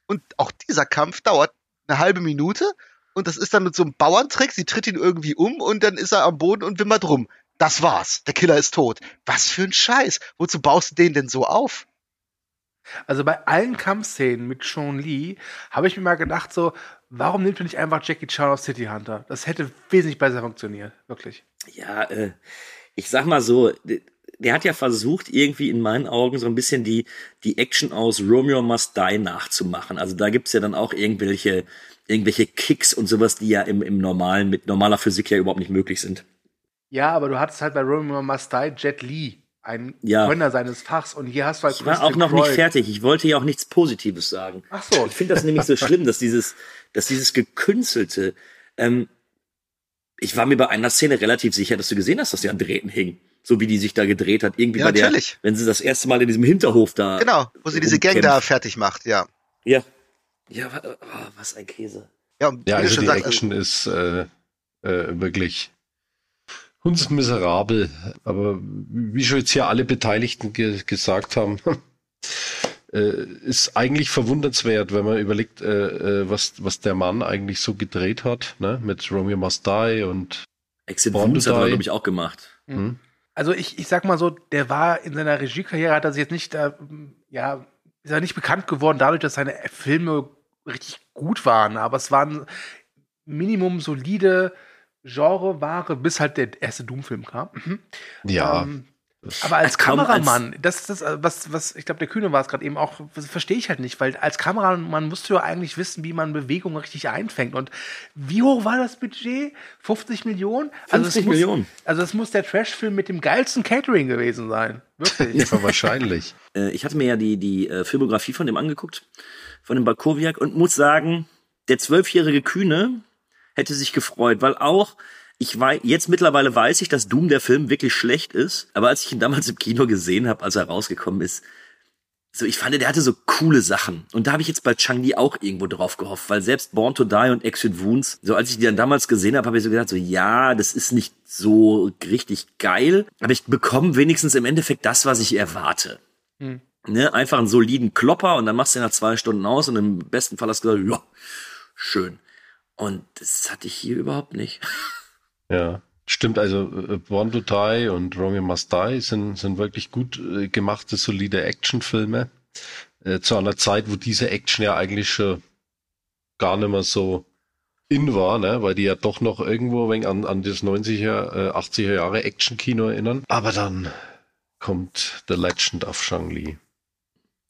Und auch dieser Kampf dauert eine halbe Minute und das ist dann mit so einem Bauerntrick, sie tritt ihn irgendwie um und dann ist er am Boden und wimmert rum. Das war's. Der Killer ist tot. Was für ein Scheiß. Wozu baust du den denn so auf? Also bei allen Kampfszenen mit Sean Lee habe ich mir mal gedacht, so, warum nimmt man nicht einfach Jackie Chan aus City Hunter? Das hätte wesentlich besser funktioniert, wirklich. Ja, äh, ich sag mal so, der hat ja versucht, irgendwie in meinen Augen so ein bisschen die, die Action aus Romeo Must Die nachzumachen. Also da gibt's ja dann auch irgendwelche, irgendwelche Kicks und sowas, die ja im, im normalen, mit normaler Physik ja überhaupt nicht möglich sind. Ja, aber du hattest halt bei Romeo Must Die Jet Li, ein Ja. Könner seines Fachs. Und hier hast du halt Ich war auch noch nicht Croy. fertig. Ich wollte ja auch nichts Positives sagen. Ach so. Ich finde das nämlich so schlimm, dass dieses, dass dieses gekünstelte, ähm, ich war mir bei einer Szene relativ sicher, dass du gesehen hast, dass die an Drähten hing. So wie die sich da gedreht hat. Irgendwie Ja, bei der, natürlich. wenn sie das erste Mal in diesem Hinterhof da. Genau, wo sie diese Gang da fertig macht, ja. Ja. Ja, wa- oh, was ein Käse. Ja, und Ja, also die sagst, Action ist äh, äh, wirklich hundsmiserabel. Aber wie schon jetzt hier alle Beteiligten ge gesagt haben, äh, ist eigentlich verwundernswert, wenn man überlegt, äh, äh, was, was der Mann eigentlich so gedreht hat, ne? mit Romeo Must Die und Exit Wounds hat er, Die. glaube ich, auch gemacht. hm? Also ich, ich sag mal so, der war in seiner Regiekarriere, hat er sich jetzt nicht, äh, ja, ist er nicht bekannt geworden dadurch, dass seine Filme richtig gut waren, aber es waren Minimum solide Genreware, bis halt der erste Doom-Film kam. Mhm. ja, Ähm, aber als Als kaum als- Kameramann, das ist das, äh, was, was, ich glaube, der Kühne war es gerade eben auch, das verstehe ich halt nicht, weil als Kameramann musst du ja eigentlich wissen, wie man Bewegungen richtig einfängt. Und wie hoch war das Budget? 50 Millionen? 50 es muss, Millionen. Also es muss der Trash-Film mit dem geilsten Catering gewesen sein. Wirklich. ja, wahrscheinlich. Äh, ich hatte mir ja die, die äh, Filmografie von dem angeguckt, von dem Balkowiak, und muss sagen, der zwölfjährige Kühne hätte sich gefreut, weil auch, ich weiß, jetzt mittlerweile weiß ich, dass Doom der Film wirklich schlecht ist, aber als ich ihn damals im Kino gesehen habe, als er rausgekommen ist, so, ich fand, der hatte so coole Sachen. Und da habe ich jetzt bei Chang-Li auch irgendwo drauf gehofft, weil selbst Born to Die und Exit Wounds, so als ich die dann damals gesehen habe, habe ich so gedacht, so, ja, das ist nicht so richtig geil, aber ich bekomme wenigstens im Endeffekt das, was ich erwarte. Ne, einfach einen soliden Klopper und dann machst du ihn nach zwei Stunden aus und im besten Fall hast du gesagt, ja, schön. Und das hatte ich hier überhaupt nicht. Ja, stimmt. Also äh, Born to Die und Romeo Must Die sind, sind wirklich gut äh, gemachte, solide Actionfilme. Äh, zu einer Zeit, wo diese Action ja eigentlich schon gar nicht mehr so in war, ne? weil die ja doch noch irgendwo ein wenig an, an das 90er, äh, 80er Jahre Action-Kino erinnern. Aber dann kommt The Legend of Shang-Li.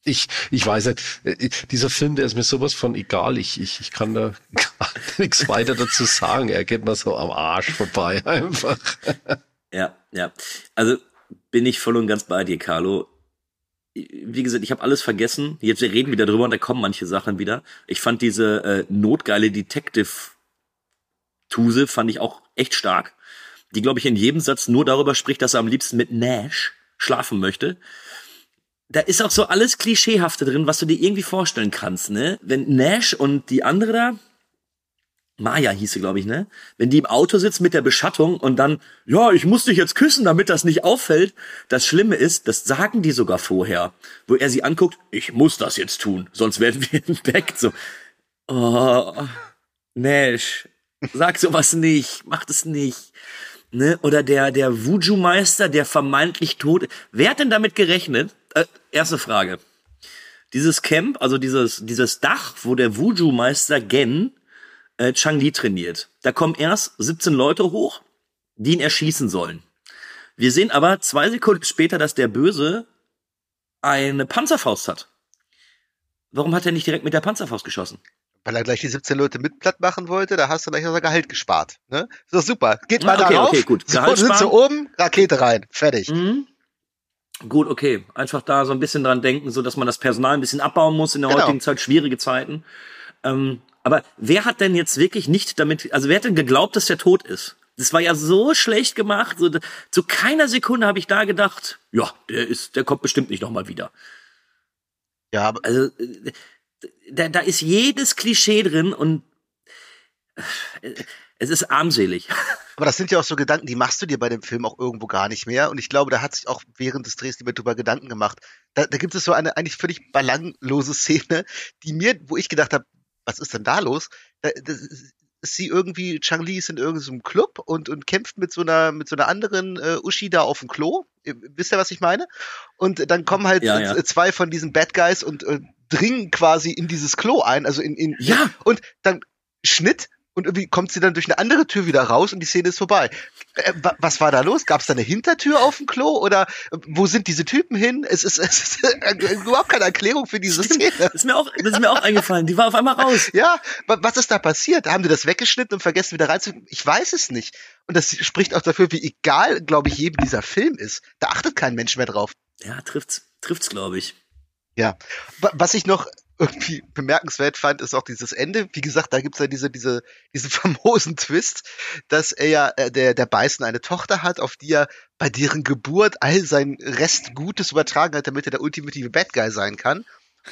Ich, ich weiß nicht, äh, dieser Film, der ist mir sowas von egal. Ich, ich, ich kann da gar nichts weiter dazu sagen. Er geht mir so am Arsch vorbei einfach. Ja, ja. Also bin ich voll und ganz bei dir, Carlo. Wie gesagt, ich habe alles vergessen. Jetzt wir reden wieder drüber und da kommen manche Sachen wieder. Ich fand diese äh, notgeile Detective-Tuse fand ich auch echt stark. Die, glaube ich, in jedem Satz nur darüber spricht, dass er am liebsten mit Nash schlafen möchte. Da ist auch so alles Klischeehafte drin, was du dir irgendwie vorstellen kannst, ne? Wenn Nash und die andere da, Maya hieß sie, glaube ich, ne? Wenn die im Auto sitzt mit der Beschattung und dann, ja, ich muss dich jetzt küssen, damit das nicht auffällt. Das Schlimme ist, das sagen die sogar vorher, wo er sie anguckt, ich muss das jetzt tun, sonst werden wir entdeckt. So, oh, Nash, sag sowas nicht, mach das nicht. Ne? Oder der, der Wuju-Meister, der vermeintlich tot. Wer hat denn damit gerechnet? Erste Frage. Dieses Camp, also dieses, dieses Dach, wo der Wuju-Meister Gen äh, Chang-Li trainiert. Da kommen erst 17 Leute hoch, die ihn erschießen sollen. Wir sehen aber zwei Sekunden später, dass der Böse eine Panzerfaust hat. Warum hat er nicht direkt mit der Panzerfaust geschossen? Weil er gleich die 17 Leute mit platt machen wollte, da hast du gleich unser Gehalt gespart. Ne? Ist doch super. Geht mal Ah, okay, darauf. okay, gut. So, Gehalt sind sie sparen. oben, Rakete rein. Fertig. Mhm. Gut, okay. Einfach da so ein bisschen dran denken, so dass man das Personal ein bisschen abbauen muss in der Genau. heutigen Zeit, schwierige Zeiten. Ähm, aber wer hat denn jetzt wirklich nicht damit, also wer hat denn geglaubt, dass der tot ist? Das war ja so schlecht gemacht. So, zu keiner Sekunde habe ich da gedacht, ja, der ist, der kommt bestimmt nicht nochmal wieder. Ja, aber Also äh, da, da ist jedes Klischee drin und äh, es ist armselig. Aber das sind ja auch so Gedanken, die machst du dir bei dem Film auch irgendwo gar nicht mehr. Und ich glaube, da hat sich auch während des Drehs niemand drüber Gedanken gemacht. Da, da gibt es so eine eigentlich völlig belanglose Szene, die mir, wo ich gedacht habe, was ist denn da los? Da, das ist sie irgendwie, Chang-Li ist in irgendeinem Club und, und kämpft mit so einer, mit so einer anderen äh, Uschi da auf dem Klo. Wisst ihr, was ich meine? Und dann kommen halt Ja, ja. zwei von diesen Bad Guys und äh, dringen quasi in dieses Klo ein, also in, in Ja. und dann Schnitt und irgendwie kommt sie dann durch eine andere Tür wieder raus und die Szene ist vorbei. Äh, wa- was war da los? Gab es da eine Hintertür auf dem Klo oder äh, wo sind diese Typen hin? Es ist, es ist äh, überhaupt keine Erklärung für diese Szene. Das ist mir auch, das ist mir auch eingefallen. Die war auf einmal raus. Ja, wa- was ist da passiert? Haben die das weggeschnitten und vergessen wieder reinzufügen? Ich weiß es nicht. Und das spricht auch dafür, wie egal, glaube ich, jedem dieser Film ist. Da achtet kein Mensch mehr drauf. Ja, trifft's, trifft's, glaube ich. Ja. Wa- Was ich noch irgendwie bemerkenswert fand, ist auch dieses Ende. Wie gesagt, da gibt's ja diese, diese, diesen famosen Twist, dass er ja, äh, der, der Beißen eine Tochter hat, auf die er bei deren Geburt all sein Rest Gutes übertragen hat, damit er der ultimative Bad Guy sein kann.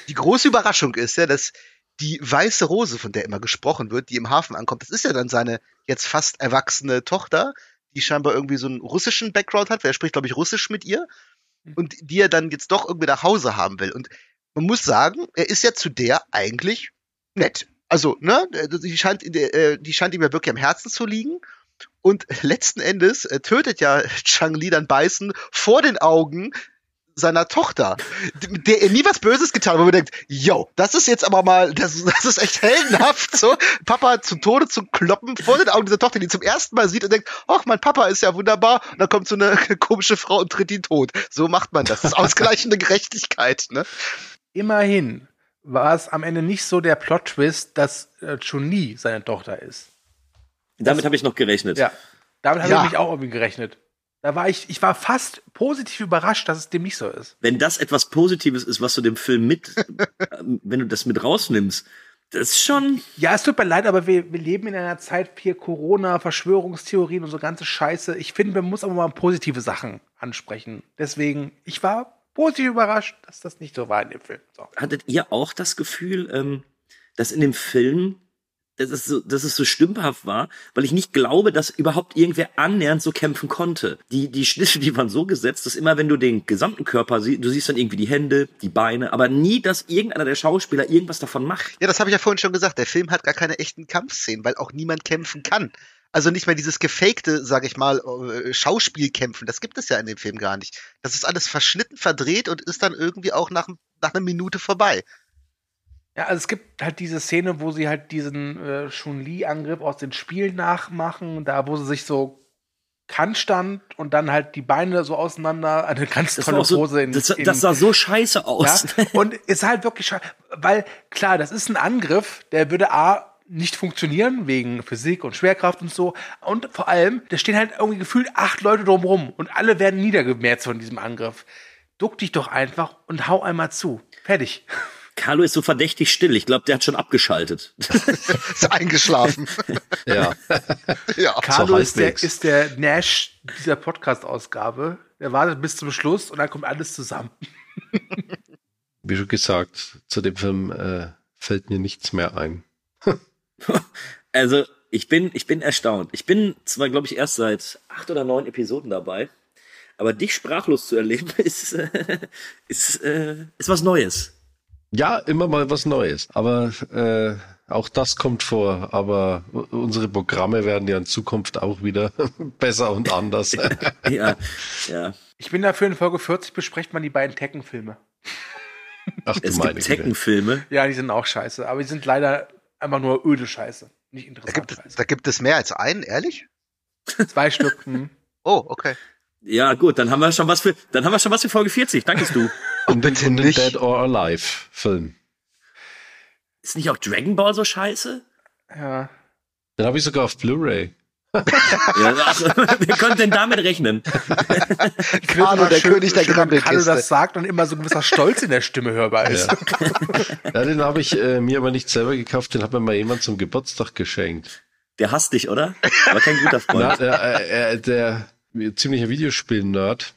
Die große Überraschung ist ja, dass die weiße Rose, von der immer gesprochen wird, die im Hafen ankommt, das ist ja dann seine jetzt fast erwachsene Tochter, die scheinbar irgendwie so einen russischen Background hat, weil er spricht, glaube ich, Russisch mit ihr und die er dann jetzt doch irgendwie nach Hause haben will. Und man muss sagen, er ist ja zu der eigentlich nett. Also, ne, die scheint, äh, die scheint ihm ja wirklich am Herzen zu liegen. Und letzten Endes äh, tötet ja Chang Li dann Beißen vor den Augen seiner Tochter, der er nie was Böses getan hat, wo man denkt, yo, das ist jetzt aber mal, das, das ist echt heldenhaft, so Papa zu Tode zu kloppen vor den Augen dieser Tochter, die zum ersten Mal sieht und denkt, ach, mein Papa ist ja wunderbar, und dann kommt so eine komische Frau und tritt ihn tot. So macht man das. Das ist ausgleichende Gerechtigkeit, ne? Immerhin war es am Ende nicht so der Plot-Twist, dass äh, Chun-Li seine Tochter ist. Damit habe ich noch gerechnet. Ja, damit habe Ja. ich mich auch irgendwie gerechnet. Da war ich, ich war fast positiv überrascht, dass es dem nicht so ist. Wenn das etwas Positives ist, was du dem Film mit, ähm, wenn du das mit rausnimmst, das ist schon. Ja, es tut mir leid, aber wir, wir leben in einer Zeit hier Corona, Verschwörungstheorien und so ganze Scheiße. Ich finde, man muss aber mal positive Sachen ansprechen. Deswegen, ich war positiv überrascht, dass das nicht so war in dem Film. So. Hattet ihr auch das Gefühl, ähm, dass in dem Film, dass es, so, dass es so stümperhaft war, weil ich nicht glaube, dass überhaupt irgendwer annähernd so kämpfen konnte. Die, die Schnitte, die waren so gesetzt, dass immer, wenn du den gesamten Körper siehst, du siehst dann irgendwie die Hände, die Beine, aber nie, dass irgendeiner der Schauspieler irgendwas davon macht. Ja, das habe ich ja vorhin schon gesagt. Der Film hat gar keine echten Kampfszenen, weil auch niemand kämpfen kann. Also nicht mehr dieses gefakte, sag ich mal, äh, Schauspielkämpfen. Das gibt es ja in dem Film gar nicht. Das ist alles verschnitten, verdreht und ist dann irgendwie auch nach, nach einer Minute vorbei. Ja, also es gibt halt diese Szene, wo sie halt diesen äh, Chun-Li-Angriff aus den Spielen nachmachen, da wo sie sich so Handstand und dann halt die Beine so auseinander, eine ganz Das, tolle auch so, Pose in, das, in das sah so scheiße aus. Ja, und ist halt wirklich schade, weil klar, das ist ein Angriff, der würde A nicht funktionieren wegen Physik und Schwerkraft und so und vor allem, da stehen halt irgendwie gefühlt acht Leute drumrum und alle werden niedergemäht von diesem Angriff. Duck dich doch einfach und hau einmal zu. Fertig. Carlo ist so verdächtig still. Ich glaube, der hat schon abgeschaltet. Ist eingeschlafen. Ja. ja. Carlo ist der, ist der Nash dieser Podcast-Ausgabe. Der wartet bis zum Schluss und dann kommt alles zusammen. Wie schon gesagt, zu dem Film äh, fällt mir nichts mehr ein. Also, ich bin, ich bin erstaunt. Ich bin zwar, glaube ich, erst seit acht oder neun Episoden dabei, aber dich sprachlos zu erleben, ist, äh, ist, äh, ist was Neues. Ja, immer mal was Neues. Aber äh, auch das kommt vor. Aber unsere Programme werden ja in Zukunft auch wieder besser und anders. Ja, ja. Ich bin dafür in Folge 40 bespricht man die beiden Tekken-Filme. Ach du Es meine gibt. Tekken-Filme. Ja, die sind auch scheiße, aber die sind leider einfach nur öde Scheiße. Nicht Da interessant gibt, es, Scheiße. da gibt es mehr als einen, ehrlich? Zwei Stück. Hm. Oh, okay. Ja, gut, dann haben wir schon was für, dann haben wir schon was für Folge 40. Dankest du. Und, bitte und den nicht. Dead or Alive Film. Ist nicht auch Dragon Ball so scheiße? Ja. Den habe ich sogar auf Blu-ray. Ja, wer könnte denn damit rechnen? Carlo, der König der Schön, wenn Carlo Grabbelkiste. das sagt und immer so ein gewisser Stolz in der Stimme hörbar ist. Ja, den habe ich äh, mir aber nicht selber gekauft, den hat mir mal jemand zum Geburtstag geschenkt. Der hasst dich, oder? Aber kein guter Na, Freund. der, äh, äh, der ziemlicher Videospiel-Nerd.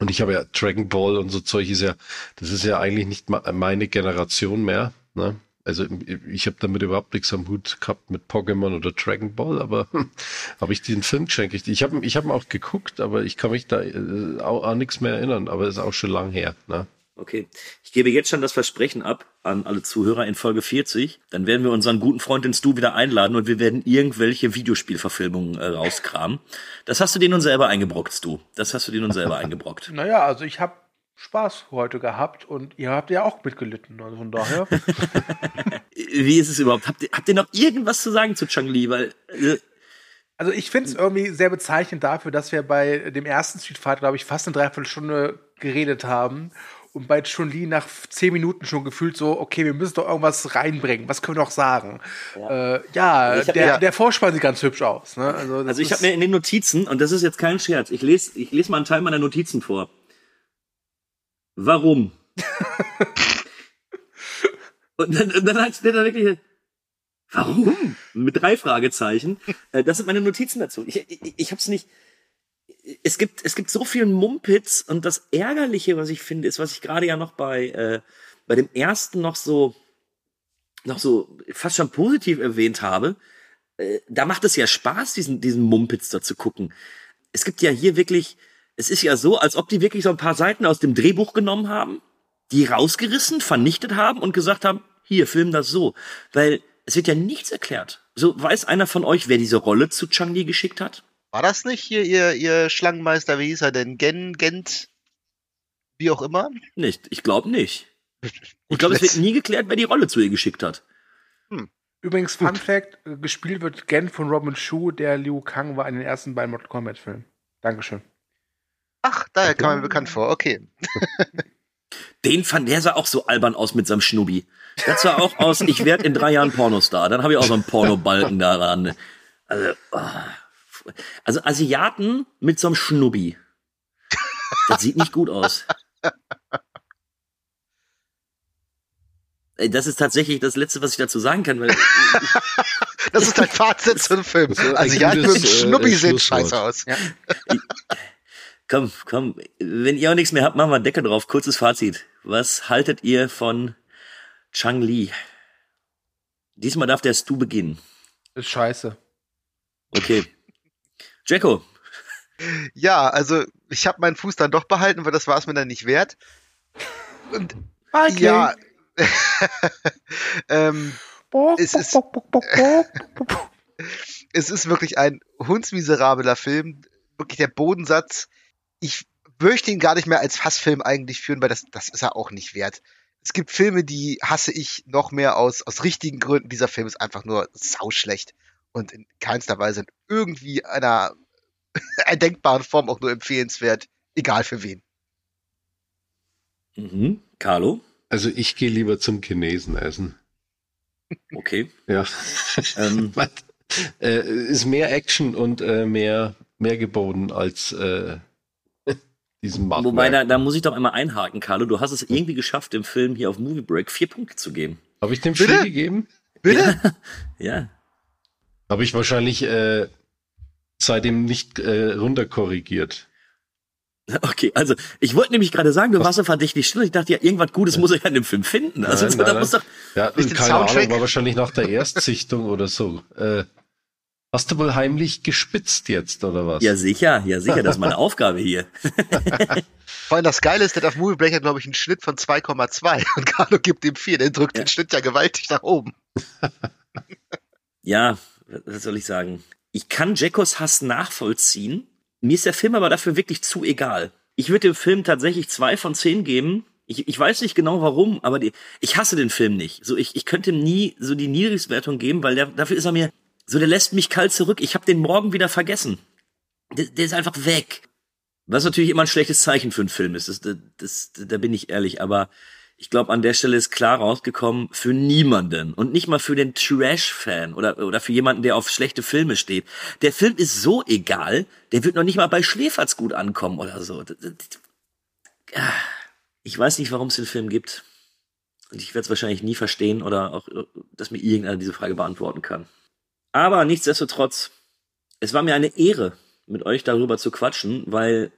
Und ich habe ja Dragon Ball und so Zeug ist ja, das ist ja eigentlich nicht meine Generation mehr. Ne? Also ich habe damit überhaupt nichts am Hut gehabt mit Pokémon oder Dragon Ball, aber habe ich den Film geschenkt. Ich habe ich hab ihn auch geguckt, aber ich kann mich da äh, auch an nichts mehr erinnern, aber ist auch schon lang her. Ne? Okay. Ich gebe jetzt schon das Versprechen ab an alle Zuhörer in Folge 40. Dann werden wir unseren guten Freund den Stu wieder einladen und wir werden irgendwelche Videospielverfilmungen äh, rauskramen. Das hast du dir nun selber eingebrockt, Stu. Das hast du dir nun selber eingebrockt. Naja, also ich habe Spaß heute gehabt und ihr habt ja auch mitgelitten. Also von daher. Wie ist es überhaupt? Habt ihr, habt ihr noch irgendwas zu sagen zu Chang-Li? Weil, äh, Also ich finde es irgendwie sehr bezeichnend dafür, dass wir bei dem ersten Street Fighter, glaube ich, fast eine Dreiviertelstunde geredet haben. Und bei Chun-Li nach zehn Minuten schon gefühlt so, okay, wir müssen doch irgendwas reinbringen. Was können wir noch sagen? Ja, äh, ja, hab- der, ja. der Vorspann sieht ganz hübsch aus. Ne? Also, also ich habe mir in den Notizen, und das ist jetzt kein Scherz, ich lese ich lese mal einen Teil meiner Notizen vor. Warum? und dann, und dann halt steht da wirklich, warum? Mit drei Fragezeichen. Äh, Das sind meine Notizen dazu. Ich, ich, ich hab's nicht. Es gibt, es gibt so viel Mumpitz und das Ärgerliche, was ich finde, ist, was ich gerade ja noch bei, äh, bei dem ersten noch so noch so fast schon positiv erwähnt habe, äh, da macht es ja Spaß, diesen, diesen Mumpitz da zu gucken. Es gibt ja hier wirklich, es ist ja so, als ob die wirklich so ein paar Seiten aus dem Drehbuch genommen haben, die rausgerissen, vernichtet haben und gesagt haben, hier, film das so. Weil es wird ja nichts erklärt. So, weiß einer von euch, wer diese Rolle zu Chang Li geschickt hat? War das nicht hier ihr, ihr Schlangenmeister, wie hieß er denn? Gen, Gent, wie auch immer? Nicht, ich glaube nicht. Ich glaube, es wird nie geklärt, wer die Rolle zu ihr geschickt hat. Übrigens, Fun Fact: äh, gespielt wird Gen von Robin Shu, der Liu Kang war in den ersten beiden Mortal Kombat Filmen. Dankeschön. Ach, daher kam mir bekannt vor, okay. Den fand, der sah auch so albern aus mit seinem Schnubbi. Das sah auch aus, ich werde in drei Jahren Pornostar. Dann habe ich auch so einen Pornobalken daran. Also, ah. also Asiaten mit so einem Schnubbi. Das sieht nicht gut aus. Das ist tatsächlich das Letzte, was ich dazu sagen kann, weil Das ist dein Fazit zum Film. Also ja, mit dem äh, Schnuppi sehen scheiße aus. Komm, komm, wenn ihr auch nichts mehr habt, machen wir einen Deckel drauf. Kurzes Fazit. Was haltet ihr von Chang Li? Diesmal darf der Stu beginnen. Ist scheiße. Okay. Jacko, Ja, also ich habe meinen Fuß dann doch behalten, weil das war es mir dann nicht wert. Und Okay. ja, ähm, es ist- es ist wirklich ein hundsmiserabler Film. Wirklich der Bodensatz. Ich möchte ihn gar nicht mehr als Hassfilm eigentlich führen, weil das, das ist er auch nicht wert. Es gibt Filme, die hasse ich noch mehr aus, aus richtigen Gründen. Dieser Film ist einfach nur sauschlecht und in keinster Weise in irgendwie einer erdenkbaren Form auch nur empfehlenswert, egal für wen. mhm. Carlo, Also ich gehe lieber zum Chinesen essen. okay. Ja. Ähm, Was? äh, ist mehr Action und äh, mehr, mehr geboten als äh, diesem Machwerk. wobei, da, da muss ich doch einmal einhaken, Carlo. Du hast es irgendwie geschafft, dem Film hier auf Movie Break vier Punkte zu geben. Habe ich dem Bitte? vier gegeben? Bitte? Ja. Habe ich wahrscheinlich äh, seitdem nicht äh, runterkorrigiert. Okay, also ich wollte nämlich gerade sagen, du warst so verdächtig still. Ich dachte ja, irgendwas Gutes muss ich an dem Film finden. Also Nein, da nein, muss doch. Ja, keine Soundtrack? Ahnung, war wahrscheinlich nach der Erstsichtung oder so. Äh, hast du wohl heimlich gespitzt jetzt, oder was? Ja, sicher, ja, sicher, das ist meine Aufgabe hier. Vor allem das Geile ist, der auf Movie Break hat, glaube ich, einen Schnitt von 2,2 und Carlo gibt ihm 4. Der drückt den Schnitt ja gewaltig nach oben. Ja, was soll ich sagen? Ich kann Jackos Hass nachvollziehen. Mir ist der Film aber dafür wirklich zu egal. Ich würde dem Film tatsächlich zwei von zehn geben. Ich, ich weiß nicht genau warum, aber die, ich hasse den Film nicht. So, ich, ich könnte ihm nie so die Niedrigstwertung geben, weil der, dafür ist er mir, so der lässt mich kalt zurück. Ich habe den morgen wieder vergessen. Der, der ist einfach weg. Was natürlich immer ein schlechtes Zeichen für einen Film ist. Das, das, das, da bin ich ehrlich. Aber ich glaube, an der Stelle ist klar rausgekommen, für niemanden und nicht mal für den Trash-Fan oder, oder für jemanden, der auf schlechte Filme steht. Der Film ist so egal, der wird noch nicht mal bei Schläferz gut ankommen oder so. Ah, Ich weiß nicht, warum es den Film gibt. Und ich werde es wahrscheinlich nie verstehen oder auch, dass mir irgendeiner diese Frage beantworten kann. Aber nichtsdestotrotz, es war mir eine Ehre, mit euch darüber zu quatschen, weil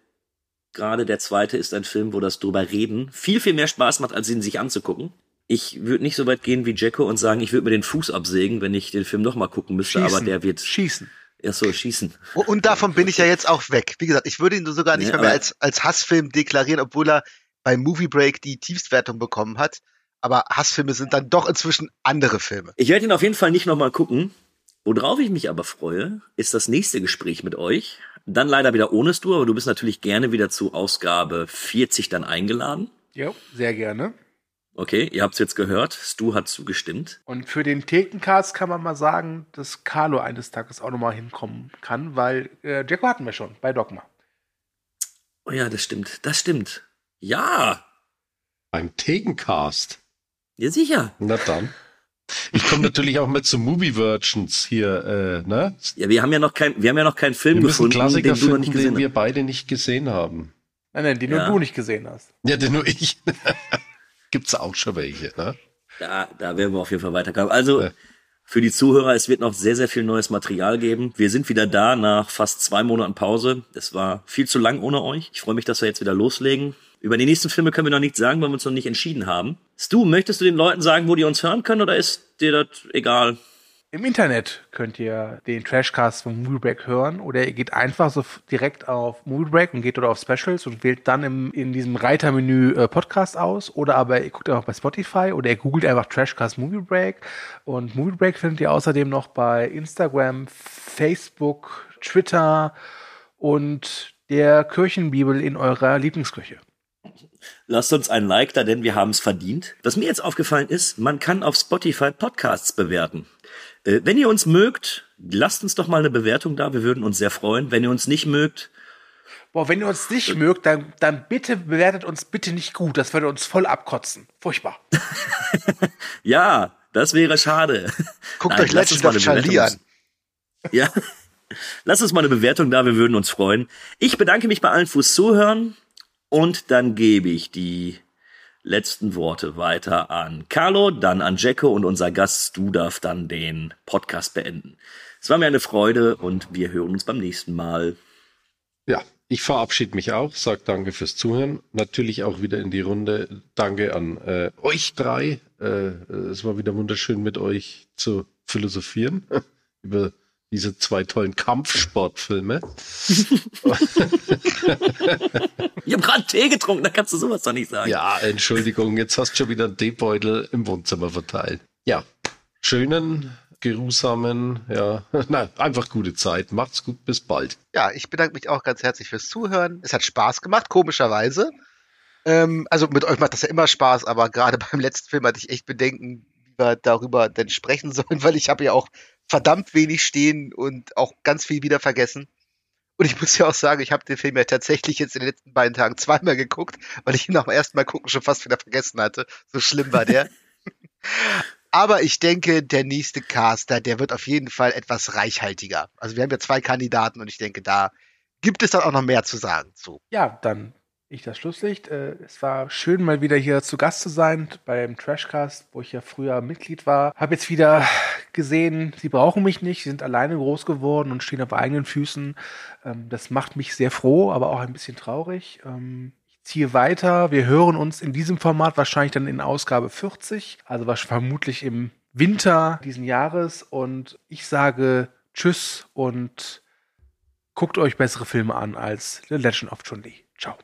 gerade der zweite ist ein Film, wo das drüber reden viel, viel mehr Spaß macht, als ihn sich anzugucken. Ich würde nicht so weit gehen wie Jacko und sagen, ich würde mir den Fuß absägen, wenn ich den Film noch mal gucken müsste, aber der wird Schießen. erst so schießen. Und davon bin ich ja jetzt auch weg. Wie gesagt, ich würde ihn sogar nicht Ja, mehr, als, als Hassfilm deklarieren, obwohl er bei Movie Break die Tiefstwertung bekommen hat. Aber Hassfilme sind dann doch inzwischen andere Filme. Ich werde ihn auf jeden Fall nicht noch mal gucken. Worauf ich mich aber freue, ist das nächste Gespräch mit euch. Dann leider wieder ohne Stu, aber du bist natürlich gerne wieder zu Ausgabe 40 dann eingeladen. Jo, sehr gerne. Okay, ihr habt's jetzt gehört. Stu hat zugestimmt. Und für den Thekencast kann man mal sagen, dass Carlo eines Tages auch nochmal hinkommen kann, weil äh, Jacko hatten wir schon bei Dogma. Oh ja, das stimmt. Das stimmt. Ja, Beim Tegencast. ja sicher. Na dann. Ich komme natürlich auch mit zu Movie Virgins hier, äh, ne? Ja, wir haben ja noch kein, wir haben ja noch keinen Film Wir gefunden, Klassiker den du noch finden, nicht gesehen den wir beide nicht gesehen haben. Nein, nein, den Ja. nur du nicht gesehen hast. Ja, denn nur ich. Gibt's auch schon welche, ne? Da, da werden wir auf jeden Fall weiterkommen. Also, Ja. für die Zuhörer, es wird noch sehr, sehr viel neues Material geben. Wir sind wieder da nach fast zwei Monaten Pause. Es war viel zu lang ohne euch. Ich freue mich, dass wir jetzt wieder loslegen. Über die nächsten Filme können wir noch nichts sagen, weil wir uns noch nicht entschieden haben. Stu, möchtest du den Leuten sagen, wo die uns hören können oder ist dir das egal? Im Internet könnt ihr den Trashcast von Movie Break hören oder ihr geht einfach so direkt auf Movie Break und geht dort auf Specials und wählt dann im, in diesem Reitermenü äh, Podcast aus oder aber ihr guckt einfach bei Spotify oder ihr googelt einfach Trashcast Movie Break und Movie Break findet ihr außerdem noch bei Instagram, Facebook, Twitter und der Kirchenbibel in eurer Lieblingskirche. Lasst uns ein Like da, denn wir haben es verdient. Was mir jetzt aufgefallen ist, man kann auf Spotify Podcasts bewerten. Äh, wenn ihr uns mögt, lasst uns doch mal eine Bewertung da. Wir würden uns sehr freuen. Wenn ihr uns nicht mögt, Boah, wenn ihr uns nicht mögt, dann, dann bitte bewertet uns bitte nicht gut. Das würde uns voll abkotzen. Furchtbar. ja, das wäre schade. Guckt Nein, euch lasst uns Legend mal Charlie Bewertung- an. Ja. Lasst uns mal eine Bewertung da, wir würden uns freuen. Ich bedanke mich bei allen fürs Zuhören und dann gebe ich die letzten Worte weiter an Carlo, dann an Jacko und unser Gast Stu darf dann den Podcast beenden. Es war mir eine Freude und wir hören uns beim nächsten Mal. Ja, ich verabschiede mich auch, sage danke fürs Zuhören. Natürlich auch wieder in die Runde. Danke an äh, euch drei. Äh, es war wieder wunderschön mit euch zu philosophieren über diese zwei tollen Kampfsportfilme. Ich habe gerade Tee getrunken, da kannst du sowas doch nicht sagen. Ja, Entschuldigung, jetzt hast du schon wieder einen Teebeutel im Wohnzimmer verteilt. Ja, schönen, geruhsamen, ja, na, einfach gute Zeit. Macht's gut, bis bald. Ja, ich bedanke mich auch ganz herzlich fürs Zuhören. Es hat Spaß gemacht, komischerweise. Ähm, also mit euch macht das ja immer Spaß, aber gerade beim letzten Film hatte ich echt Bedenken, wie wir darüber denn sprechen sollen, weil ich habe ja auch verdammt wenig stehen und auch ganz viel wieder vergessen. Und ich muss ja auch sagen, ich habe den Film ja tatsächlich jetzt in den letzten beiden Tagen zweimal geguckt, weil ich ihn nach dem ersten Mal gucken schon fast wieder vergessen hatte. So schlimm war der. Aber ich denke, der nächste Caster, der wird auf jeden Fall etwas reichhaltiger. Also wir haben ja zwei Kandidaten und ich denke, da gibt es dann auch noch mehr zu sagen zu. Ja, dann ich das Schlusslicht. Äh, es war schön, mal wieder hier zu Gast zu sein beim Trashcast, wo ich ja früher Mitglied war. Hab jetzt wieder gesehen, sie brauchen mich nicht, sie sind alleine groß geworden und stehen auf eigenen Füßen. Ähm, das macht mich sehr froh, aber auch ein bisschen traurig. Ähm, ich ziehe weiter. Wir hören uns in diesem Format wahrscheinlich dann in Ausgabe 40, also vermutlich im Winter diesen Jahres. Und ich sage Tschüss und guckt euch bessere Filme an als The Legend of Chun-Li. Ciao.